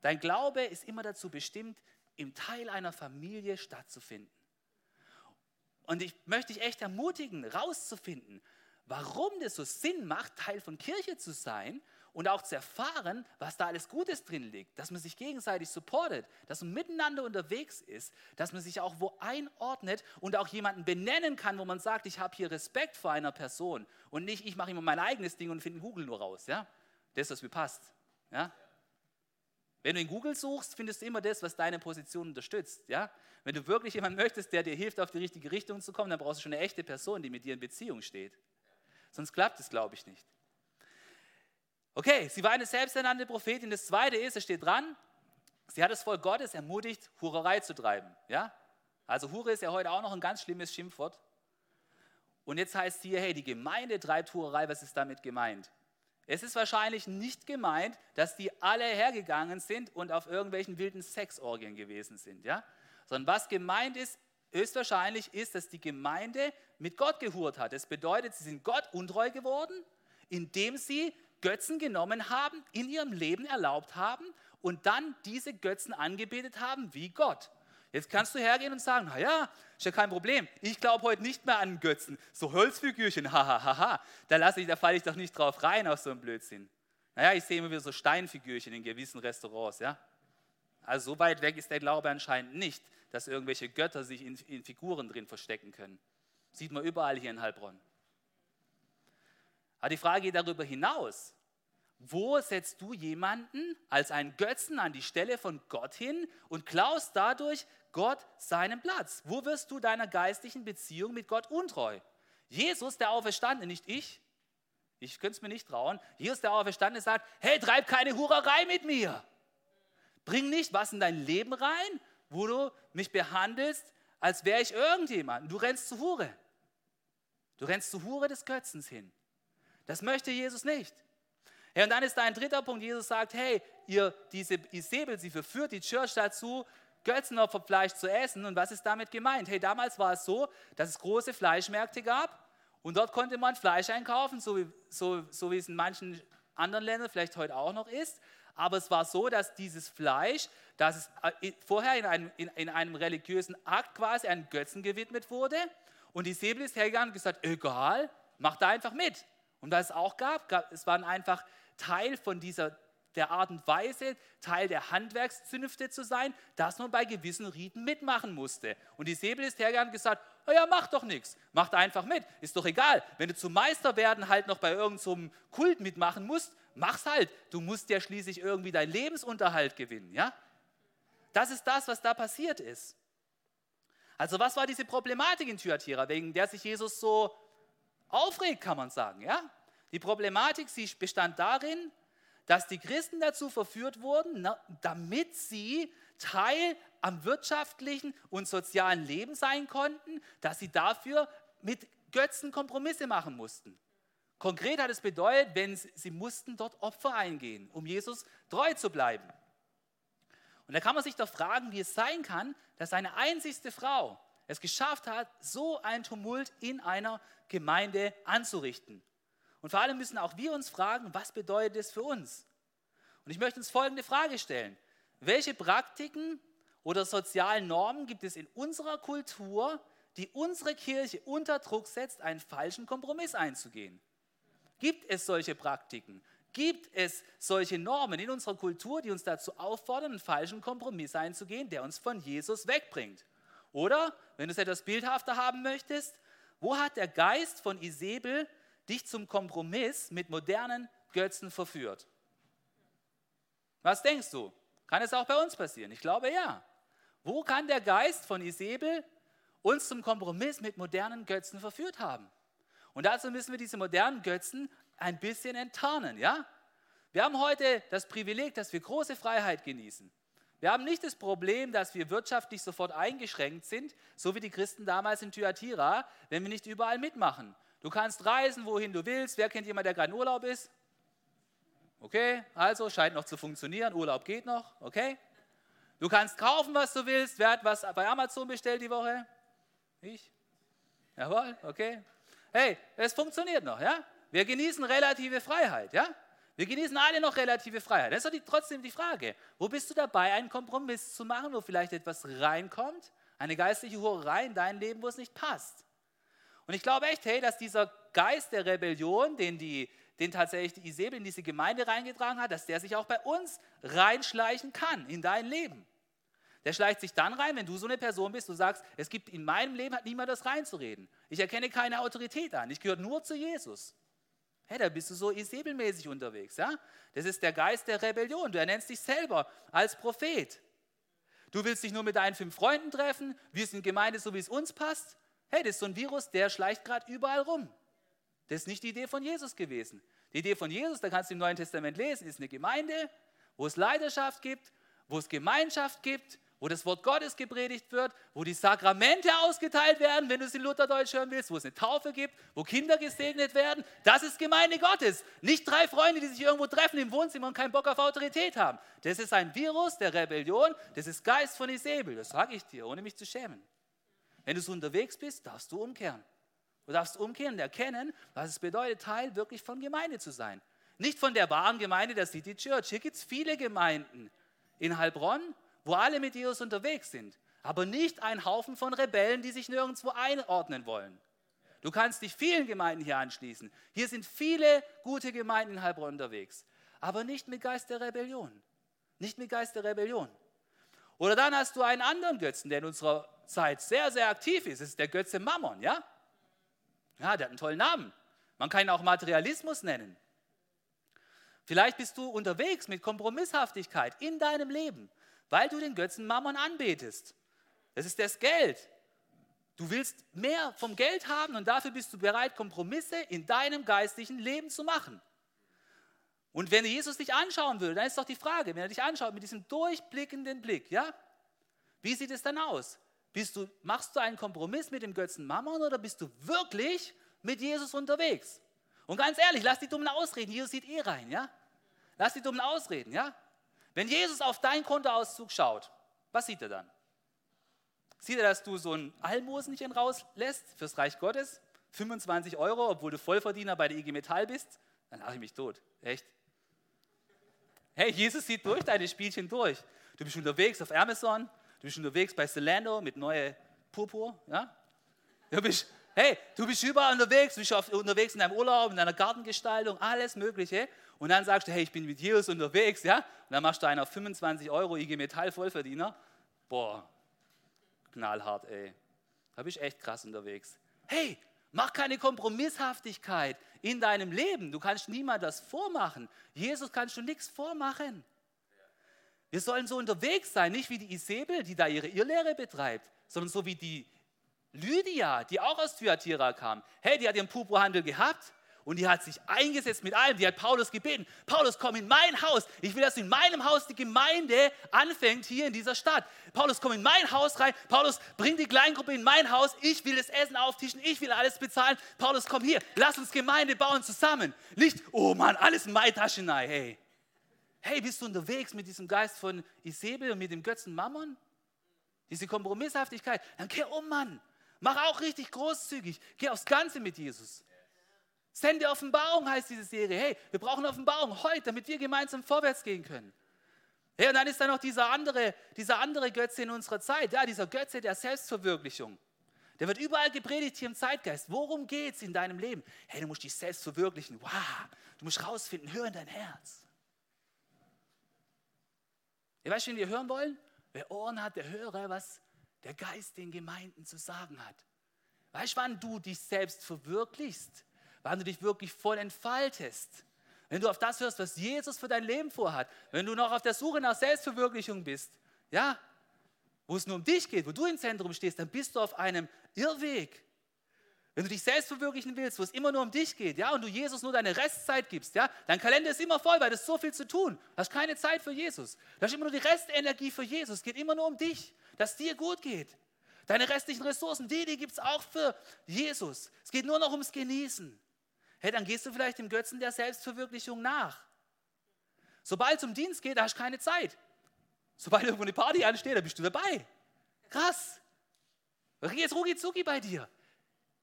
Dein Glaube ist immer dazu bestimmt, im Teil einer Familie stattzufinden. Und ich möchte dich echt ermutigen, rauszufinden, warum das so Sinn macht, Teil von Kirche zu sein und auch zu erfahren, was da alles Gutes drin liegt, dass man sich gegenseitig supportet, dass man miteinander unterwegs ist, dass man sich auch wo einordnet und auch jemanden benennen kann, wo man sagt, ich habe hier Respekt vor einer Person und nicht, ich mache immer mein eigenes Ding und finde Google nur raus. Ja? Das, was mir passt. Ja? Wenn du in Google suchst, findest du immer das, was deine Position unterstützt. Ja? Wenn du wirklich jemanden möchtest, der dir hilft, auf die richtige Richtung zu kommen, dann brauchst du schon eine echte Person, die mit dir in Beziehung steht. Sonst klappt es, glaube ich, nicht. Okay, sie war eine selbsternannte Prophetin. Das zweite ist, es steht dran, sie hat das Volk Gottes ermutigt, Hurerei zu treiben. Ja? Also Hure ist ja heute auch noch ein ganz schlimmes Schimpfwort. Und jetzt heißt hier, hey, die Gemeinde treibt Hurerei, was ist damit gemeint? Es ist wahrscheinlich nicht gemeint, dass die alle hergegangen sind und auf irgendwelchen wilden Sexorgien gewesen sind, ja? Sondern was gemeint ist, höchstwahrscheinlich ist, dass die Gemeinde mit Gott gehurt hat. Das bedeutet, sie sind Gott untreu geworden, indem sie Götzen genommen haben, in ihrem Leben erlaubt haben und dann diese Götzen angebetet haben wie Gott. Jetzt kannst du hergehen und sagen, naja, ist ja kein Problem. Ich glaube heute nicht mehr an Götzen. So Holzfigürchen, hahaha. Ha, ha, ha. Da lasse ich, da falle ich doch nicht drauf rein auf so einen Blödsinn. Naja, ich sehe immer wieder so Steinfigürchen in gewissen Restaurants, ja. Also so weit weg ist der Glaube anscheinend nicht, dass irgendwelche Götter sich in, in Figuren drin verstecken können. Sieht man überall hier in Heilbronn. Aber die Frage geht darüber hinaus. Wo setzt du jemanden als einen Götzen an die Stelle von Gott hin und klaust dadurch Gott seinen Platz? Wo wirst du deiner geistlichen Beziehung mit Gott untreu? Jesus, der Auferstandene, nicht ich. Ich könnte es mir nicht trauen. Jesus, der Auferstandene, sagt: Hey, treib keine Hurerei mit mir. Bring nicht was in dein Leben rein, wo du mich behandelst, als wäre ich irgendjemand. Du rennst zu Hure. Du rennst zu Hure des Götzens hin. Das möchte Jesus nicht. Ja, und dann ist da ein dritter Punkt. Jesus sagt, hey, ihr, diese Isabel, sie verführt die Church dazu, Götzenopferfleisch zu essen. Und was ist damit gemeint? Hey, damals war es so, dass es große Fleischmärkte gab und dort konnte man Fleisch einkaufen, so wie, so, so wie es in manchen anderen Ländern vielleicht heute auch noch ist. Aber es war so, dass dieses Fleisch, dass es äh, vorher in einem, in, in einem religiösen Akt quasi einem Götzen gewidmet wurde. Und die Säbel ist hergegangen und gesagt, egal, mach da einfach mit. Und was es auch gab, gab es waren einfach Teil von dieser der Art und Weise, Teil der Handwerkszünfte zu sein, dass man bei gewissen Riten mitmachen musste. Und die Säbel ist hergegangen und gesagt, oh ja, mach doch nichts, mach einfach mit, ist doch egal. Wenn du zum Meister werden halt noch bei irgendeinem so Kult mitmachen musst, mach's halt. Du musst ja schließlich irgendwie deinen Lebensunterhalt gewinnen, ja? Das ist das, was da passiert ist. Also was war diese Problematik in Thyatira, wegen der sich Jesus so aufregt, kann man sagen. Ja? Die Problematik sie bestand darin, dass die Christen dazu verführt wurden, damit sie Teil am wirtschaftlichen und sozialen Leben sein konnten, dass sie dafür mit Götzen Kompromisse machen mussten. Konkret hat es bedeutet, wenn sie, sie mussten dort Opfer eingehen, um Jesus treu zu bleiben. Und da kann man sich doch fragen, wie es sein kann, dass eine einzigste Frau es geschafft hat, so ein Tumult in einer Gemeinde anzurichten. Und vor allem müssen auch wir uns fragen, was bedeutet es für uns? Und ich möchte uns folgende Frage stellen. Welche Praktiken oder sozialen Normen gibt es in unserer Kultur, die unsere Kirche unter Druck setzt, einen falschen Kompromiss einzugehen? Gibt es solche Praktiken? Gibt es solche Normen in unserer Kultur, die uns dazu auffordern, einen falschen Kompromiss einzugehen, der uns von Jesus wegbringt? Oder, wenn du es etwas bildhafter haben möchtest, wo hat der Geist von Isabel dich zum Kompromiss mit modernen Götzen verführt? Was denkst du? Kann es auch bei uns passieren? Ich glaube ja. Wo kann der Geist von Isabel uns zum Kompromiss mit modernen Götzen verführt haben? Und dazu müssen wir diese modernen Götzen ein bisschen enttarnen, ja? Wir haben heute das Privileg, dass wir große Freiheit genießen. Wir haben nicht das Problem, dass wir wirtschaftlich sofort eingeschränkt sind, so wie die Christen damals in Thyatira, wenn wir nicht überall mitmachen. Du kannst reisen, wohin du willst. Wer kennt jemanden, der gerade in Urlaub ist? Okay, also scheint noch zu funktionieren. Urlaub geht noch, okay? Du kannst kaufen, was du willst. Wer hat was bei Amazon bestellt die Woche? Ich? Jawohl, okay. Hey, es funktioniert noch, ja? Wir genießen relative Freiheit, ja? Wir genießen alle noch relative Freiheit. Das ist die, trotzdem die Frage, wo bist du dabei, einen Kompromiss zu machen, wo vielleicht etwas reinkommt, eine geistliche Hurerei in dein Leben, wo es nicht passt. Und ich glaube echt, hey, dass dieser Geist der Rebellion, den, die, den tatsächlich die Isabel in diese Gemeinde reingetragen hat, dass der sich auch bei uns reinschleichen kann in dein Leben. Der schleicht sich dann rein, wenn du so eine Person bist, du sagst, es gibt in meinem Leben hat niemand das reinzureden. Ich erkenne keine Autorität an. Ich gehöre nur zu Jesus. Hey, da bist du so Isabelmäßig unterwegs. Ja? Das ist der Geist der Rebellion. Du ernennst dich selber als Prophet. Du willst dich nur mit deinen fünf Freunden treffen. Wir sind Gemeinde, so wie es uns passt. Hey, das ist so ein Virus, der schleicht gerade überall rum. Das ist nicht die Idee von Jesus gewesen. Die Idee von Jesus, da kannst du im Neuen Testament lesen, ist eine Gemeinde, wo es Leidenschaft gibt, wo es Gemeinschaft gibt, wo das Wort Gottes gepredigt wird, wo die Sakramente ausgeteilt werden, wenn du es in Lutherdeutsch hören willst, wo es eine Taufe gibt, wo Kinder gesegnet werden. Das ist Gemeinde Gottes. Nicht drei Freunde, die sich irgendwo treffen im Wohnzimmer und keinen Bock auf Autorität haben. Das ist ein Virus der Rebellion, das ist Geist von Isabel, das sage ich dir, ohne mich zu schämen. Wenn du so unterwegs bist, darfst du umkehren. Du darfst umkehren und erkennen, was es bedeutet, Teil wirklich von Gemeinde zu sein. Nicht von der wahren Gemeinde der City Church. Hier gibt es viele Gemeinden. In Heilbronn, wo alle mit Jesus unterwegs sind. Aber nicht ein Haufen von Rebellen, die sich nirgendwo einordnen wollen. Du kannst dich vielen Gemeinden hier anschließen. Hier sind viele gute Gemeinden in Heilbronn unterwegs. Aber nicht mit Geist der Rebellion. Nicht mit Geist der Rebellion. Oder dann hast du einen anderen Götzen, der in unserer Zeit sehr, sehr aktiv ist. Das ist der Götze Mammon, ja? Ja, der hat einen tollen Namen. Man kann ihn auch Materialismus nennen. Vielleicht bist du unterwegs mit Kompromisshaftigkeit in deinem Leben, weil du den Götzen Mammon anbetest. Das ist das Geld. Du willst mehr vom Geld haben und dafür bist du bereit, Kompromisse in deinem geistlichen Leben zu machen. Und wenn Jesus dich anschauen würde, dann ist doch die Frage, wenn er dich anschaut mit diesem durchblickenden Blick, ja, wie sieht es dann aus? Du, machst du einen Kompromiss mit dem Götzen Mammon oder bist du wirklich mit Jesus unterwegs? Und ganz ehrlich, lass die dummen Ausreden. Jesus sieht eh rein, ja? Lass die dummen Ausreden, ja? Wenn Jesus auf deinen Kontoauszug schaut, was sieht er dann? Sieht er, dass du so ein Almosenchen rauslässt fürs Reich Gottes? 25 Euro, obwohl du Vollverdiener bei der IG Metall bist? Dann lache ich mich tot. Echt? Hey, Jesus sieht durch deine Spielchen durch. Du bist unterwegs auf Amazon, Du bist unterwegs bei Zalando mit neue Purpur, ja? Du bist, hey, du bist überall unterwegs, du bist auf, unterwegs in deinem Urlaub, in deiner Gartengestaltung, alles Mögliche. Und dann sagst du, hey, ich bin mit Jesus unterwegs, ja? Und dann machst du einen auf 25 Euro IG Metall Vollverdiener. Boah, knallhart, ey. Da bist echt krass unterwegs. Hey, mach keine Kompromisshaftigkeit in deinem Leben. Du kannst niemand das vormachen. Jesus kannst du nichts vormachen. Wir sollen so unterwegs sein, nicht wie die Isabel, die da ihre Irrlehre betreibt, sondern so wie die Lydia, die auch aus Thyatira kam. Hey, die hat ihren Purpurhandel gehabt und die hat sich eingesetzt mit allem. Die hat Paulus gebeten: Paulus, komm in mein Haus. Ich will, dass in meinem Haus die Gemeinde anfängt hier in dieser Stadt. Paulus, komm in mein Haus rein. Paulus, bring die Kleingruppe in mein Haus. Ich will das Essen auftischen. Ich will alles bezahlen. Paulus, komm hier. Lass uns Gemeinde bauen zusammen. Nicht, oh Mann, alles in meine Tasche. Nein, hey. Hey, bist du unterwegs mit diesem Geist von Isabel und mit dem Götzen Mammon? Diese Kompromisshaftigkeit. Dann geh um, Mann. Mach auch richtig großzügig. Geh aufs Ganze mit Jesus. Sende Offenbarung heißt diese Serie. Hey, wir brauchen Offenbarung heute, damit wir gemeinsam vorwärts gehen können. Hey, und dann ist da noch dieser andere, dieser andere Götze in unserer Zeit. Ja, dieser Götze der Selbstverwirklichung. Der wird überall gepredigt hier im Zeitgeist. Worum geht es in deinem Leben? Hey, du musst dich selbst verwirklichen. Wow, du musst rausfinden, hör in dein Herz. Ihr weißt, wen wir hören wollen? Wer Ohren hat, der höre, was der Geist den Gemeinden zu sagen hat. Weißt du, wann du dich selbst verwirklichst? Wann du dich wirklich voll entfaltest? Wenn du auf das hörst, was Jesus für dein Leben vorhat, wenn du noch auf der Suche nach Selbstverwirklichung bist, ja, wo es nur um dich geht, wo du im Zentrum stehst, dann bist du auf einem Irrweg. Wenn du dich selbst verwirklichen willst, wo es immer nur um dich geht, ja, und du Jesus nur deine Restzeit gibst, ja, dein Kalender ist immer voll, weil du hast so viel zu tun. Du hast keine Zeit für Jesus. Du hast immer nur die Restenergie für Jesus. Es geht immer nur um dich, dass es dir gut geht. Deine restlichen Ressourcen, die, die gibt es auch für Jesus. Es geht nur noch ums Genießen. Hey, dann gehst du vielleicht dem Götzen der Selbstverwirklichung nach. Sobald es um Dienst geht, da hast du keine Zeit. Sobald irgendwo eine Party ansteht, da bist du dabei. Krass. Jetzt rucki zucki bei dir.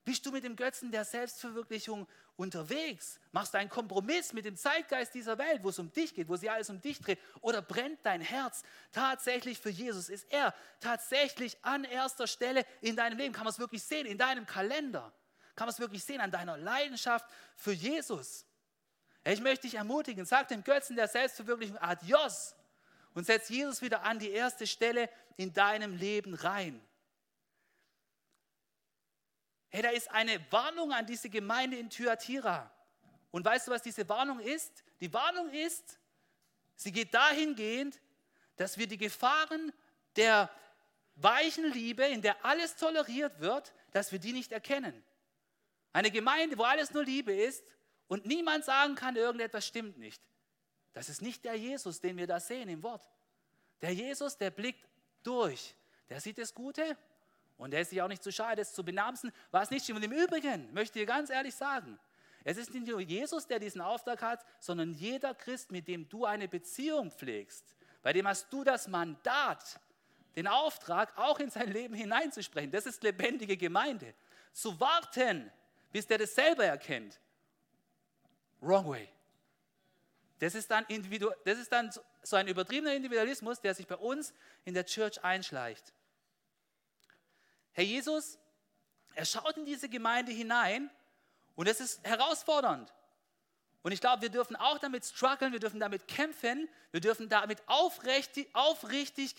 Bist du mit dem Götzen der Selbstverwirklichung unterwegs? Machst du einen Kompromiss mit dem Zeitgeist dieser Welt, wo es um dich geht, wo sich alles um dich dreht? Oder brennt dein Herz tatsächlich für Jesus? Ist er tatsächlich an erster Stelle in deinem Leben? Kann man es wirklich sehen in deinem Kalender? Kann man es wirklich sehen an deiner Leidenschaft für Jesus? Ich möchte dich ermutigen, sag dem Götzen der Selbstverwirklichung Adios und setz Jesus wieder an die erste Stelle in deinem Leben rein. Hey, da ist eine Warnung an diese Gemeinde in Thyatira. Und weißt du, was diese Warnung ist? Die Warnung ist, sie geht dahingehend, dass wir die Gefahren der weichen Liebe, in der alles toleriert wird, dass wir die nicht erkennen. Eine Gemeinde, wo alles nur Liebe ist und niemand sagen kann, irgendetwas stimmt nicht. Das ist nicht der Jesus, den wir da sehen im Wort. Der Jesus, der blickt durch. Der sieht das Gute und der ist sich auch nicht zu schade, es zu benamsen, was nicht stimmt. Und im Übrigen möchte ich ganz ehrlich sagen, es ist nicht nur Jesus, der diesen Auftrag hat, sondern jeder Christ, mit dem du eine Beziehung pflegst. Bei dem hast du das Mandat, den Auftrag, auch in sein Leben hineinzusprechen. Das ist lebendige Gemeinde. Zu warten, bis der das selber erkennt. Wrong way. Das ist, dann das ist dann so ein übertriebener Individualismus, der sich bei uns in der Church einschleicht. Herr Jesus, er schaut in diese Gemeinde hinein und es ist herausfordernd. Und ich glaube, wir dürfen auch damit strugglen, wir dürfen damit kämpfen, wir dürfen damit aufrichtig, aufrichtig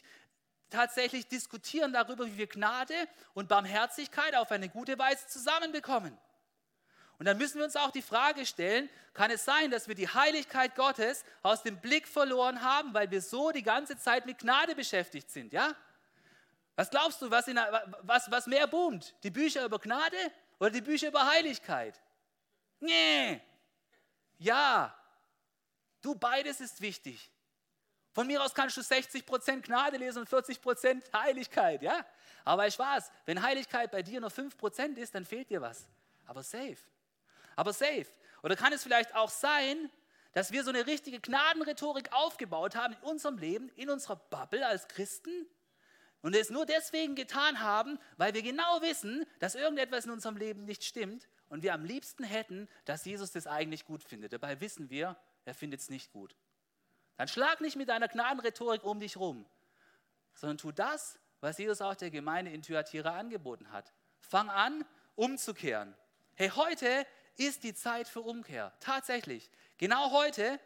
tatsächlich diskutieren darüber, wie wir Gnade und Barmherzigkeit auf eine gute Weise zusammenbekommen. Und dann müssen wir uns auch die Frage stellen, kann es sein, dass wir die Heiligkeit Gottes aus dem Blick verloren haben, weil wir so die ganze Zeit mit Gnade beschäftigt sind, ja? Was glaubst du, was, in, was, was mehr boomt? Die Bücher über Gnade oder die Bücher über Heiligkeit? Nee. Ja. Du, beides ist wichtig. Von mir aus kannst du 60% Gnade lesen und 40% Heiligkeit, ja? Aber ich weiß, wenn Heiligkeit bei dir nur 5% ist, dann fehlt dir was. Aber safe. Aber safe. Oder kann es vielleicht auch sein, dass wir so eine richtige Gnadenrhetorik aufgebaut haben in unserem Leben, in unserer Bubble als Christen? Und es nur deswegen getan haben, weil wir genau wissen, dass irgendetwas in unserem Leben nicht stimmt und wir am liebsten hätten, dass Jesus das eigentlich gut findet. Dabei wissen wir, er findet es nicht gut. Dann schlag nicht mit deiner Gnadenrhetorik um dich rum, sondern tu das, was Jesus auch der Gemeinde in Thyatira angeboten hat. Fang an, umzukehren. Hey, heute ist die Zeit für Umkehr. Tatsächlich. Genau heute.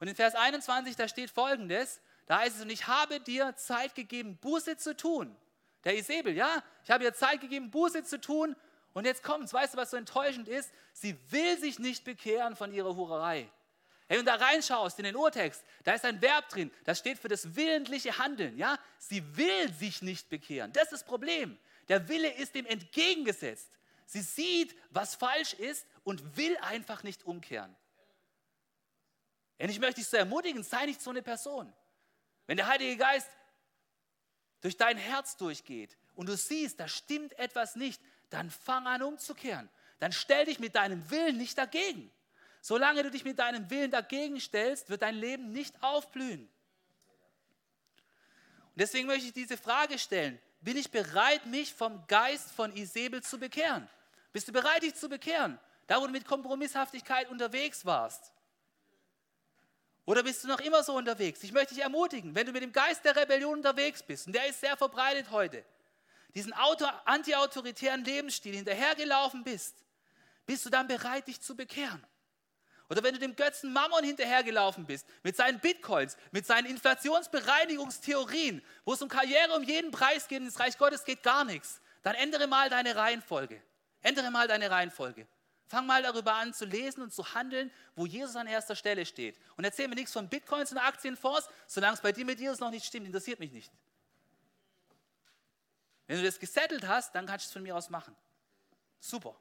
Und in Vers 21, da steht folgendes: da heißt es, und ich habe dir Zeit gegeben, Buße zu tun. Der Isabel, ja, ich habe ihr Zeit gegeben, Buße zu tun. Und jetzt kommt's, weißt du, was so enttäuschend ist? Sie will sich nicht bekehren von ihrer Hurerei. Wenn du da reinschaust in den Urtext, da ist ein Verb drin, das steht für das willentliche Handeln. Ja? Sie will sich nicht bekehren. Das ist das Problem. Der Wille ist dem entgegengesetzt. Sie sieht, was falsch ist und will einfach nicht umkehren. Und ich möchte dich so ermutigen, sei nicht so eine Person. Wenn der Heilige Geist durch dein Herz durchgeht und du siehst, da stimmt etwas nicht, dann fang an umzukehren. Dann stell dich mit deinem Willen nicht dagegen. Solange du dich mit deinem Willen dagegen stellst, wird dein Leben nicht aufblühen. Und deswegen möchte ich diese Frage stellen. Bin ich bereit, mich vom Geist von Isabel zu bekehren? Bist du bereit, dich zu bekehren? Da, wo du mit Kompromisshaftigkeit unterwegs warst. Oder bist du noch immer so unterwegs? Ich möchte dich ermutigen, wenn du mit dem Geist der Rebellion unterwegs bist, und der ist sehr verbreitet heute, diesen anti-autoritären Lebensstil hinterhergelaufen bist, bist du dann bereit, dich zu bekehren? Oder wenn du dem Götzen Mammon hinterhergelaufen bist, mit seinen Bitcoins, mit seinen Inflationsbereinigungstheorien, wo es um Karriere um jeden Preis geht, ins Reich Gottes geht gar nichts, dann ändere mal deine Reihenfolge. Ändere mal deine Reihenfolge. Fang mal darüber an zu lesen und zu handeln, wo Jesus an erster Stelle steht. Und erzähl mir nichts von Bitcoins und Aktienfonds, solange es bei dir mit Jesus noch nicht stimmt, interessiert mich nicht. Wenn du das gesettelt hast, dann kannst du es von mir aus machen. Super.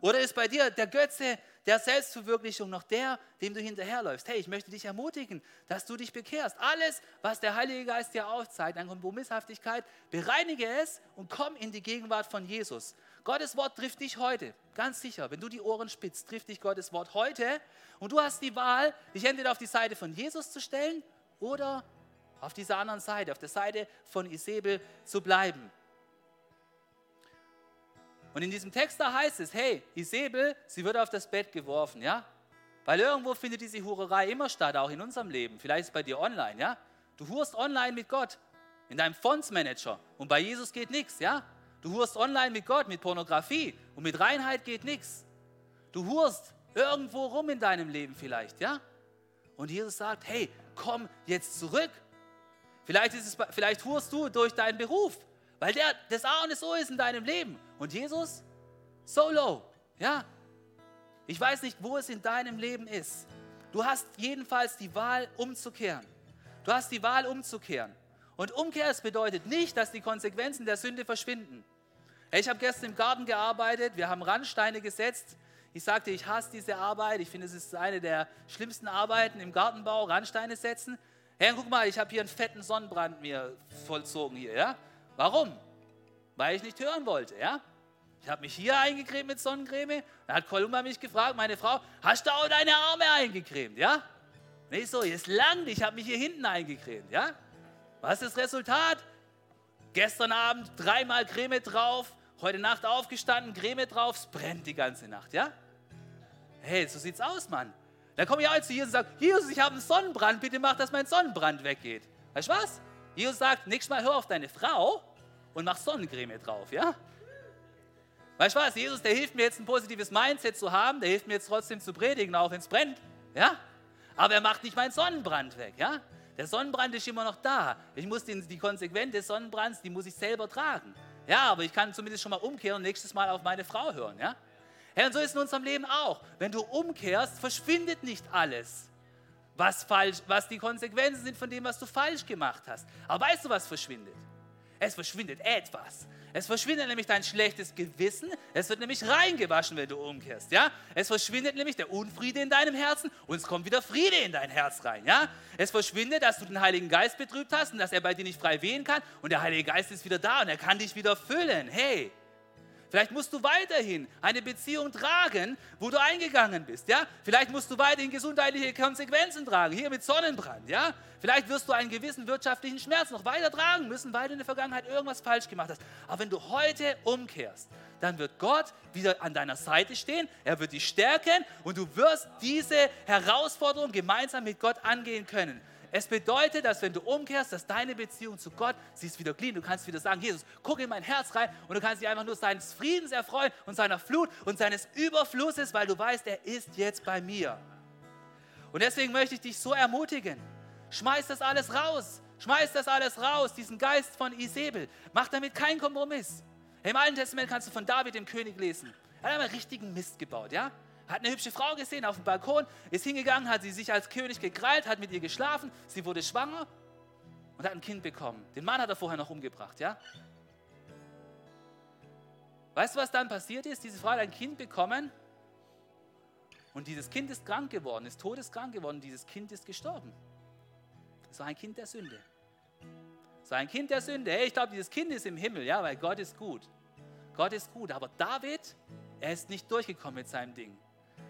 Oder ist bei dir der Götze der Selbstverwirklichung noch der, dem du hinterherläufst? Hey, ich möchte dich ermutigen, dass du dich bekehrst. Alles, was der Heilige Geist dir aufzeigt an Kompromisshaftigkeit, bereinige es und komm in die Gegenwart von Jesus. Gottes Wort trifft dich heute, ganz sicher. Wenn du die Ohren spitzt, trifft dich Gottes Wort heute. Und du hast die Wahl, dich entweder auf die Seite von Jesus zu stellen oder auf dieser anderen Seite, auf der Seite von Isabel zu bleiben. Und in diesem Text da heißt es, hey, Isabel, sie wird auf das Bett geworfen, ja? Weil irgendwo findet diese Hurerei immer statt, auch in unserem Leben. Vielleicht ist es bei dir online, ja? Du hurst online mit Gott, in deinem Fondsmanager. Und bei Jesus geht nichts, ja? Du hurst online mit Gott, mit Pornografie und mit Reinheit geht nichts. Du hurst irgendwo rum in deinem Leben vielleicht, ja? Und Jesus sagt, hey, komm jetzt zurück. Vielleicht, ist es, vielleicht hurst du durch deinen Beruf, weil der das A und das O ist in deinem Leben. Und Jesus, solo, ja? Ich weiß nicht, wo es in deinem Leben ist. Du hast jedenfalls die Wahl, umzukehren. Du hast die Wahl, umzukehren. Und Umkehr, bedeutet nicht, dass die Konsequenzen der Sünde verschwinden. Ich habe gestern im Garten gearbeitet, wir haben Randsteine gesetzt. Ich sagte, ich hasse diese Arbeit. Ich finde, es ist eine der schlimmsten Arbeiten im Gartenbau, Randsteine setzen. Hey, guck mal, ich habe hier einen fetten Sonnenbrand mir vollzogen hier, ja? Warum? Weil ich nicht hören wollte, ja? Ich habe mich hier eingecremt mit Sonnencreme. Dann hat Kolumba mich gefragt, meine Frau, hast du auch deine Arme eingecremt, ja? Nicht so, jetzt lang, ich habe mich hier hinten eingecremt, ja? Was ist das Resultat? Gestern Abend dreimal Creme drauf, heute Nacht aufgestanden, Creme drauf, es brennt die ganze Nacht, ja? Hey, so sieht's aus, Mann. Dann komme ich auch zu Jesus und sage, Jesus, ich habe einen Sonnenbrand, bitte mach, dass mein Sonnenbrand weggeht. Weißt du was? Jesus sagt, nächstes Mal hör auf deine Frau und mach Sonnencreme drauf, ja? Weißt du was? Jesus, der hilft mir jetzt ein positives Mindset zu haben, der hilft mir jetzt trotzdem zu predigen, auch wenn es brennt, ja? Aber er macht nicht meinen Sonnenbrand weg, ja? Der Sonnenbrand ist immer noch da. Ich muss den, die Konsequenz des Sonnenbrands, die muss ich selber tragen. Ja, aber ich kann zumindest schon mal umkehren und nächstes Mal auf meine Frau hören, ja? Herr, und so ist es in unserem Leben auch. Wenn du umkehrst, verschwindet nicht alles, was, falsch, was die Konsequenzen sind von dem, was du falsch gemacht hast. Aber weißt du, was verschwindet? Es verschwindet etwas. Es verschwindet nämlich dein schlechtes Gewissen. Es wird nämlich reingewaschen, wenn du umkehrst. Ja? Es verschwindet nämlich der Unfriede in deinem Herzen und es kommt wieder Friede in dein Herz rein. Ja? Es verschwindet, dass du den Heiligen Geist betrübt hast und dass er bei dir nicht frei wehen kann. Und der Heilige Geist ist wieder da und er kann dich wieder füllen. Hey, Vielleicht musst du weiterhin eine Beziehung tragen, wo du eingegangen bist. Ja? Vielleicht musst du weiterhin gesundheitliche Konsequenzen tragen, hier mit Sonnenbrand. Ja? Vielleicht wirst du einen gewissen wirtschaftlichen Schmerz noch weiter tragen müssen, weil du in der Vergangenheit irgendwas falsch gemacht hast. Aber wenn du heute umkehrst, dann wird Gott wieder an deiner Seite stehen, er wird dich stärken und du wirst diese Herausforderung gemeinsam mit Gott angehen können. Es bedeutet, dass wenn du umkehrst, dass deine Beziehung zu Gott, sie ist wieder clean. Du kannst wieder sagen, Jesus, guck in mein Herz rein und du kannst dich einfach nur seines Friedens erfreuen und seiner Flut und seines Überflusses, weil du weißt, er ist jetzt bei mir. Und deswegen möchte ich dich so ermutigen. Schmeiß das alles raus. Schmeiß das alles raus, diesen Geist von Isabel. Mach damit keinen Kompromiss. Im Alten Testament kannst du von David, dem König, lesen. Er hat einmal richtigen Mist gebaut, ja? Hat eine hübsche Frau gesehen auf dem Balkon, ist hingegangen, hat sie sich als König gekrallt, hat mit ihr geschlafen, sie wurde schwanger und hat ein Kind bekommen. Den Mann hat er vorher noch umgebracht, ja? Weißt du, was dann passiert ist? Diese Frau hat ein Kind bekommen und dieses Kind ist krank geworden, ist todeskrank geworden, dieses Kind ist gestorben. Das war ein Kind der Sünde. Das war ein Kind der Sünde. Hey, ich glaube, dieses Kind ist im Himmel, ja, weil Gott ist gut. Gott ist gut, aber David, er ist nicht durchgekommen mit seinem Ding.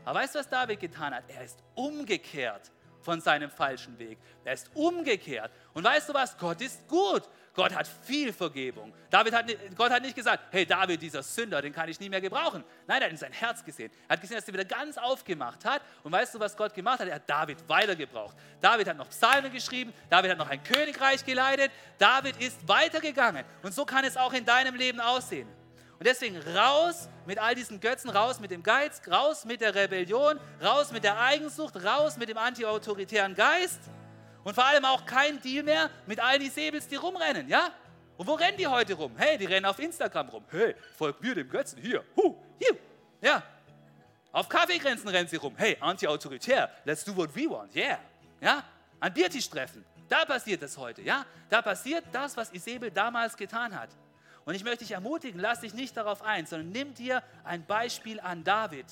Aber weißt du, was David getan hat? Er ist umgekehrt von seinem falschen Weg. Er ist umgekehrt. Und weißt du was? Gott ist gut. Gott hat viel Vergebung. David hat, Gott hat nicht gesagt, hey David, dieser Sünder, den kann ich nie mehr gebrauchen. Nein, er hat in sein Herz gesehen. Er hat gesehen, dass er wieder ganz aufgemacht hat. Und weißt du, was Gott gemacht hat? Er hat David weitergebraucht. David hat noch Psalmen geschrieben. David hat noch ein Königreich geleitet. David ist weitergegangen. Und so kann es auch in deinem Leben aussehen. Und deswegen raus mit all diesen Götzen, raus mit dem Geiz, raus mit der Rebellion, raus mit der Eigensucht, raus mit dem antiautoritären Geist und vor allem auch kein Deal mehr mit all die Säbels, die rumrennen, ja? Und wo rennen die heute rum? Hey, die rennen auf Instagram rum. Hey, folgt mir dem Götzen hier. Huh, hier. Ja. Auf Kaffeegrenzen rennen sie rum. Hey, anti-autoritär. Let's do what we want. Yeah. Ja. An Biertisch treffen. Da passiert das heute. Ja. Da passiert das, was Isabel damals getan hat. Und ich möchte dich ermutigen, lass dich nicht darauf ein, sondern nimm dir ein Beispiel an David.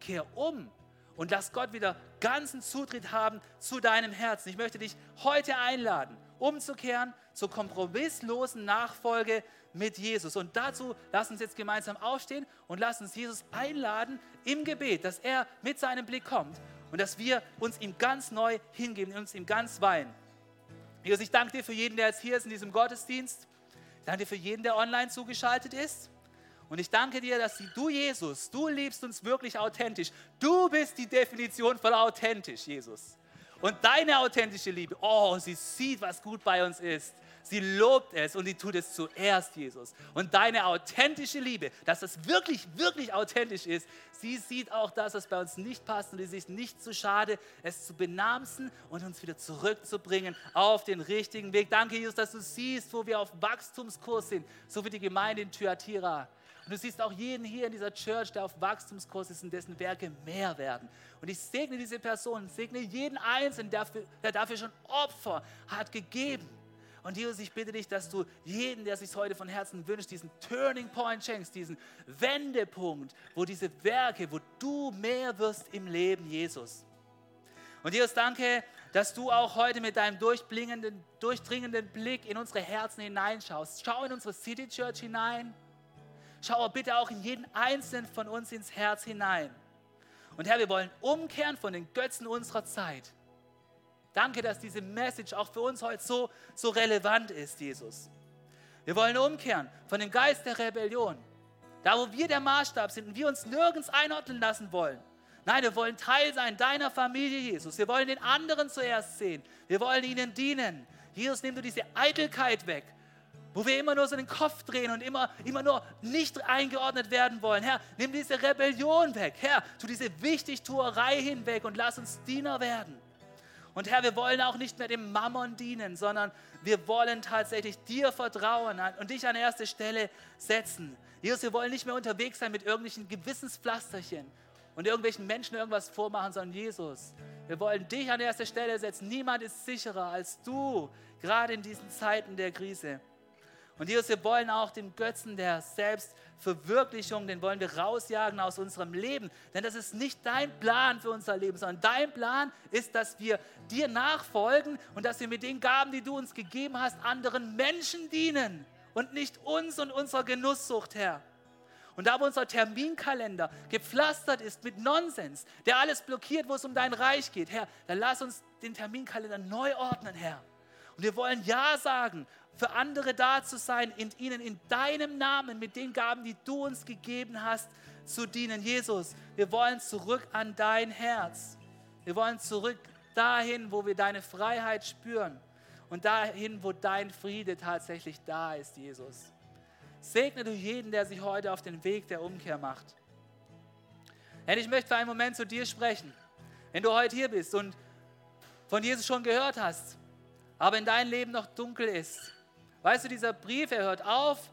Kehr um und lass Gott wieder ganzen Zutritt haben zu deinem Herzen. Ich möchte dich heute einladen, umzukehren zur kompromisslosen Nachfolge mit Jesus. Und dazu lass uns jetzt gemeinsam aufstehen und lass uns Jesus einladen im Gebet, dass er mit seinem Blick kommt und dass wir uns ihm ganz neu hingeben, uns ihm ganz weihen. Jesus, ich danke dir für jeden, der jetzt hier ist in diesem Gottesdienst danke für jeden, der online zugeschaltet ist. Und ich danke dir, dass du, Jesus, du liebst uns wirklich authentisch. Du bist die Definition von authentisch, Jesus. Und deine authentische Liebe, oh, sie sieht, was gut bei uns ist. Sie lobt es und sie tut es zuerst, Jesus. Und deine authentische Liebe, dass es wirklich, wirklich authentisch ist, sie sieht auch das, was bei uns nicht passt und sie ist nicht zu schade, es zu benamsen und uns wieder zurückzubringen auf den richtigen Weg. Danke, Jesus, dass du siehst, wo wir auf Wachstumskurs sind, so wie die Gemeinde in Thyatira. Und du siehst auch jeden hier in dieser Church, der auf Wachstumskurs ist und dessen Werke mehr werden. Und ich segne diese Person, segne jeden Einzelnen, der dafür, der dafür schon Opfer hat gegeben. Und Jesus, ich bitte dich, dass du jeden, der sich heute von Herzen wünscht, diesen Turning Point schenkst, diesen Wendepunkt, wo diese Werke, wo du mehr wirst im Leben, Jesus. Und Jesus, danke, dass du auch heute mit deinem durchdringenden Blick in unsere Herzen hineinschaust. Schau in unsere City Church hinein. Schau bitte auch in jeden einzelnen von uns ins Herz hinein. Und Herr, wir wollen umkehren von den Götzen unserer Zeit. Danke, dass diese Message auch für uns heute so, so relevant ist, Jesus. Wir wollen umkehren von dem Geist der Rebellion. Da, wo wir der Maßstab sind und wir uns nirgends einordnen lassen wollen. Nein, wir wollen Teil sein deiner Familie, Jesus. Wir wollen den anderen zuerst sehen. Wir wollen ihnen dienen. Jesus, nimm du diese Eitelkeit weg, wo wir immer nur so den Kopf drehen und immer, immer nur nicht eingeordnet werden wollen. Herr, nimm diese Rebellion weg. Herr, tu diese Wichtigtuerei hinweg und lass uns Diener werden. Und Herr, wir wollen auch nicht mehr dem Mammon dienen, sondern wir wollen tatsächlich dir vertrauen und dich an erste Stelle setzen. Jesus, wir wollen nicht mehr unterwegs sein mit irgendwelchen Gewissenspflasterchen, und irgendwelchen Menschen irgendwas vormachen, sondern Jesus. Wir wollen dich an erste Stelle setzen. Niemand ist sicherer als du, gerade in diesen Zeiten der Krise. Und Jesus, wir wollen auch den Götzen der Selbstverwirklichung, den wollen wir rausjagen aus unserem Leben. Denn das ist nicht dein Plan für unser Leben, sondern dein Plan ist, dass wir dir nachfolgen und dass wir mit den Gaben, die du uns gegeben hast, anderen Menschen dienen und nicht uns und unserer Genusssucht, Herr. Und da, wo unser Terminkalender gepflastert ist mit Nonsens, der alles blockiert, wo es um dein Reich geht, Herr, dann lass uns den Terminkalender neu ordnen, Herr. Und wir wollen Ja sagen, für andere da zu sein, in ihnen in deinem Namen, mit den Gaben, die du uns gegeben hast, zu dienen. Jesus, wir wollen zurück an dein Herz. Wir wollen zurück dahin, wo wir deine Freiheit spüren und dahin, wo dein Friede tatsächlich da ist, Jesus. Segne du jeden, der sich heute auf den Weg der Umkehr macht. Herr, ich möchte für einen Moment zu dir sprechen. Wenn du heute hier bist und von Jesus schon gehört hast, aber in deinem Leben noch dunkel ist. Weißt du, dieser Brief, er hört auf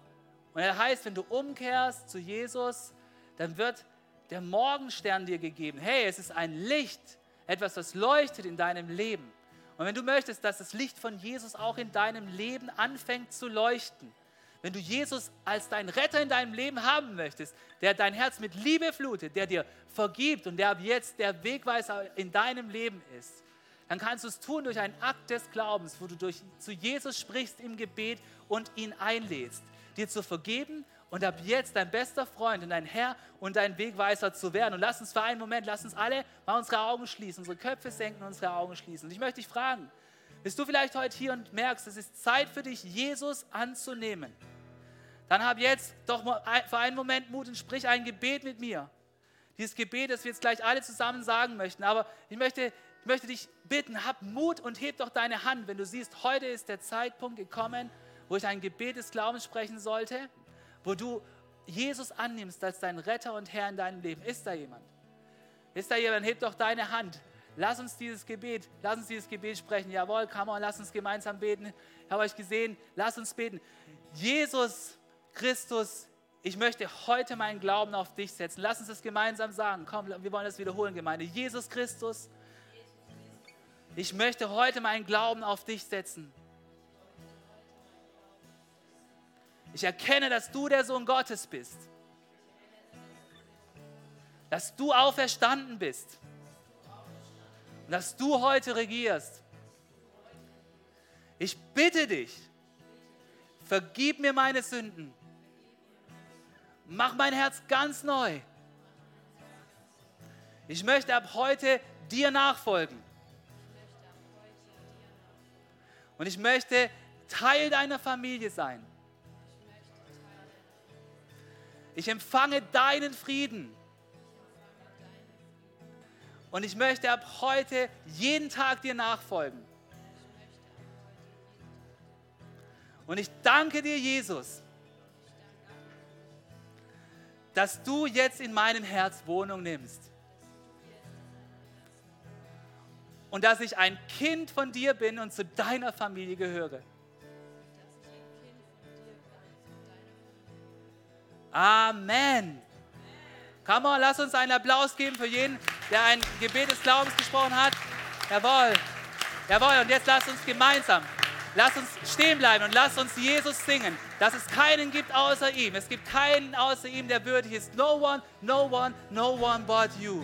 und er heißt, wenn du umkehrst zu Jesus, dann wird der Morgenstern dir gegeben. Hey, es ist ein Licht, etwas, das leuchtet in deinem Leben. Und wenn du möchtest, dass das Licht von Jesus auch in deinem Leben anfängt zu leuchten, wenn du Jesus als deinen Retter in deinem Leben haben möchtest, der dein Herz mit Liebe flutet, der dir vergibt und der ab jetzt der Wegweiser in deinem Leben ist, dann kannst du es tun durch einen Akt des Glaubens, wo du durch, zu Jesus sprichst im Gebet und ihn einlädst, dir zu vergeben und ab jetzt dein bester Freund und dein Herr und dein Wegweiser zu werden. Und lass uns für einen Moment, lass uns alle mal unsere Augen schließen, unsere Köpfe senken, unsere Augen schließen. Und ich möchte dich fragen, bist du vielleicht heute hier und merkst, es ist Zeit für dich, Jesus anzunehmen? dann hab jetzt doch mal für einen Moment Mut und sprich ein Gebet mit mir. Dieses Gebet, das wir jetzt gleich alle zusammen sagen möchten. Aber ich möchte, ich möchte dich bitten, hab Mut und heb doch deine Hand, wenn du siehst, heute ist der Zeitpunkt gekommen, wo ich ein Gebet des Glaubens sprechen sollte, wo du Jesus annimmst als dein Retter und Herr in deinem Leben. Ist da jemand? Ist da jemand? Heb doch deine Hand. Lass uns dieses Gebet, lass uns dieses Gebet sprechen. Jawohl, come on, lass uns gemeinsam beten. Ich habe euch gesehen, lass uns beten. Jesus, Christus, ich möchte heute meinen Glauben auf dich setzen. Lass uns das gemeinsam sagen. Komm, wir wollen das wiederholen, Gemeinde. Jesus Christus, ich möchte heute meinen Glauben auf dich setzen. Ich erkenne, dass du der Sohn Gottes bist. Dass du auferstanden bist. Dass du heute regierst. Ich bitte dich, vergib mir meine Sünden Mach mein Herz ganz neu. Ich möchte ab heute dir nachfolgen. Und ich möchte Teil deiner Familie sein. Ich empfange deinen Frieden. Und ich möchte ab heute jeden Tag dir nachfolgen. Und ich danke dir, Jesus, dass du jetzt in meinem Herz Wohnung nimmst. Und dass ich ein Kind von dir bin und zu deiner Familie gehöre. Amen. Come on, lass uns einen Applaus geben für jeden, der ein Gebet des Glaubens gesprochen hat. Jawohl. Jawohl. Und jetzt lass uns gemeinsam Lass uns stehen bleiben und lass uns Jesus singen, dass es keinen gibt außer ihm. Es gibt keinen außer ihm, der würdig ist. No one, no one, no one but you.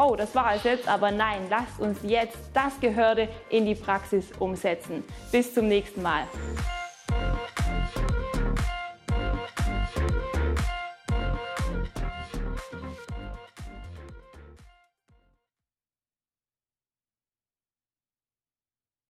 oh, das war es jetzt, aber nein, lasst uns jetzt das Gehörte in die Praxis umsetzen. Bis zum nächsten Mal.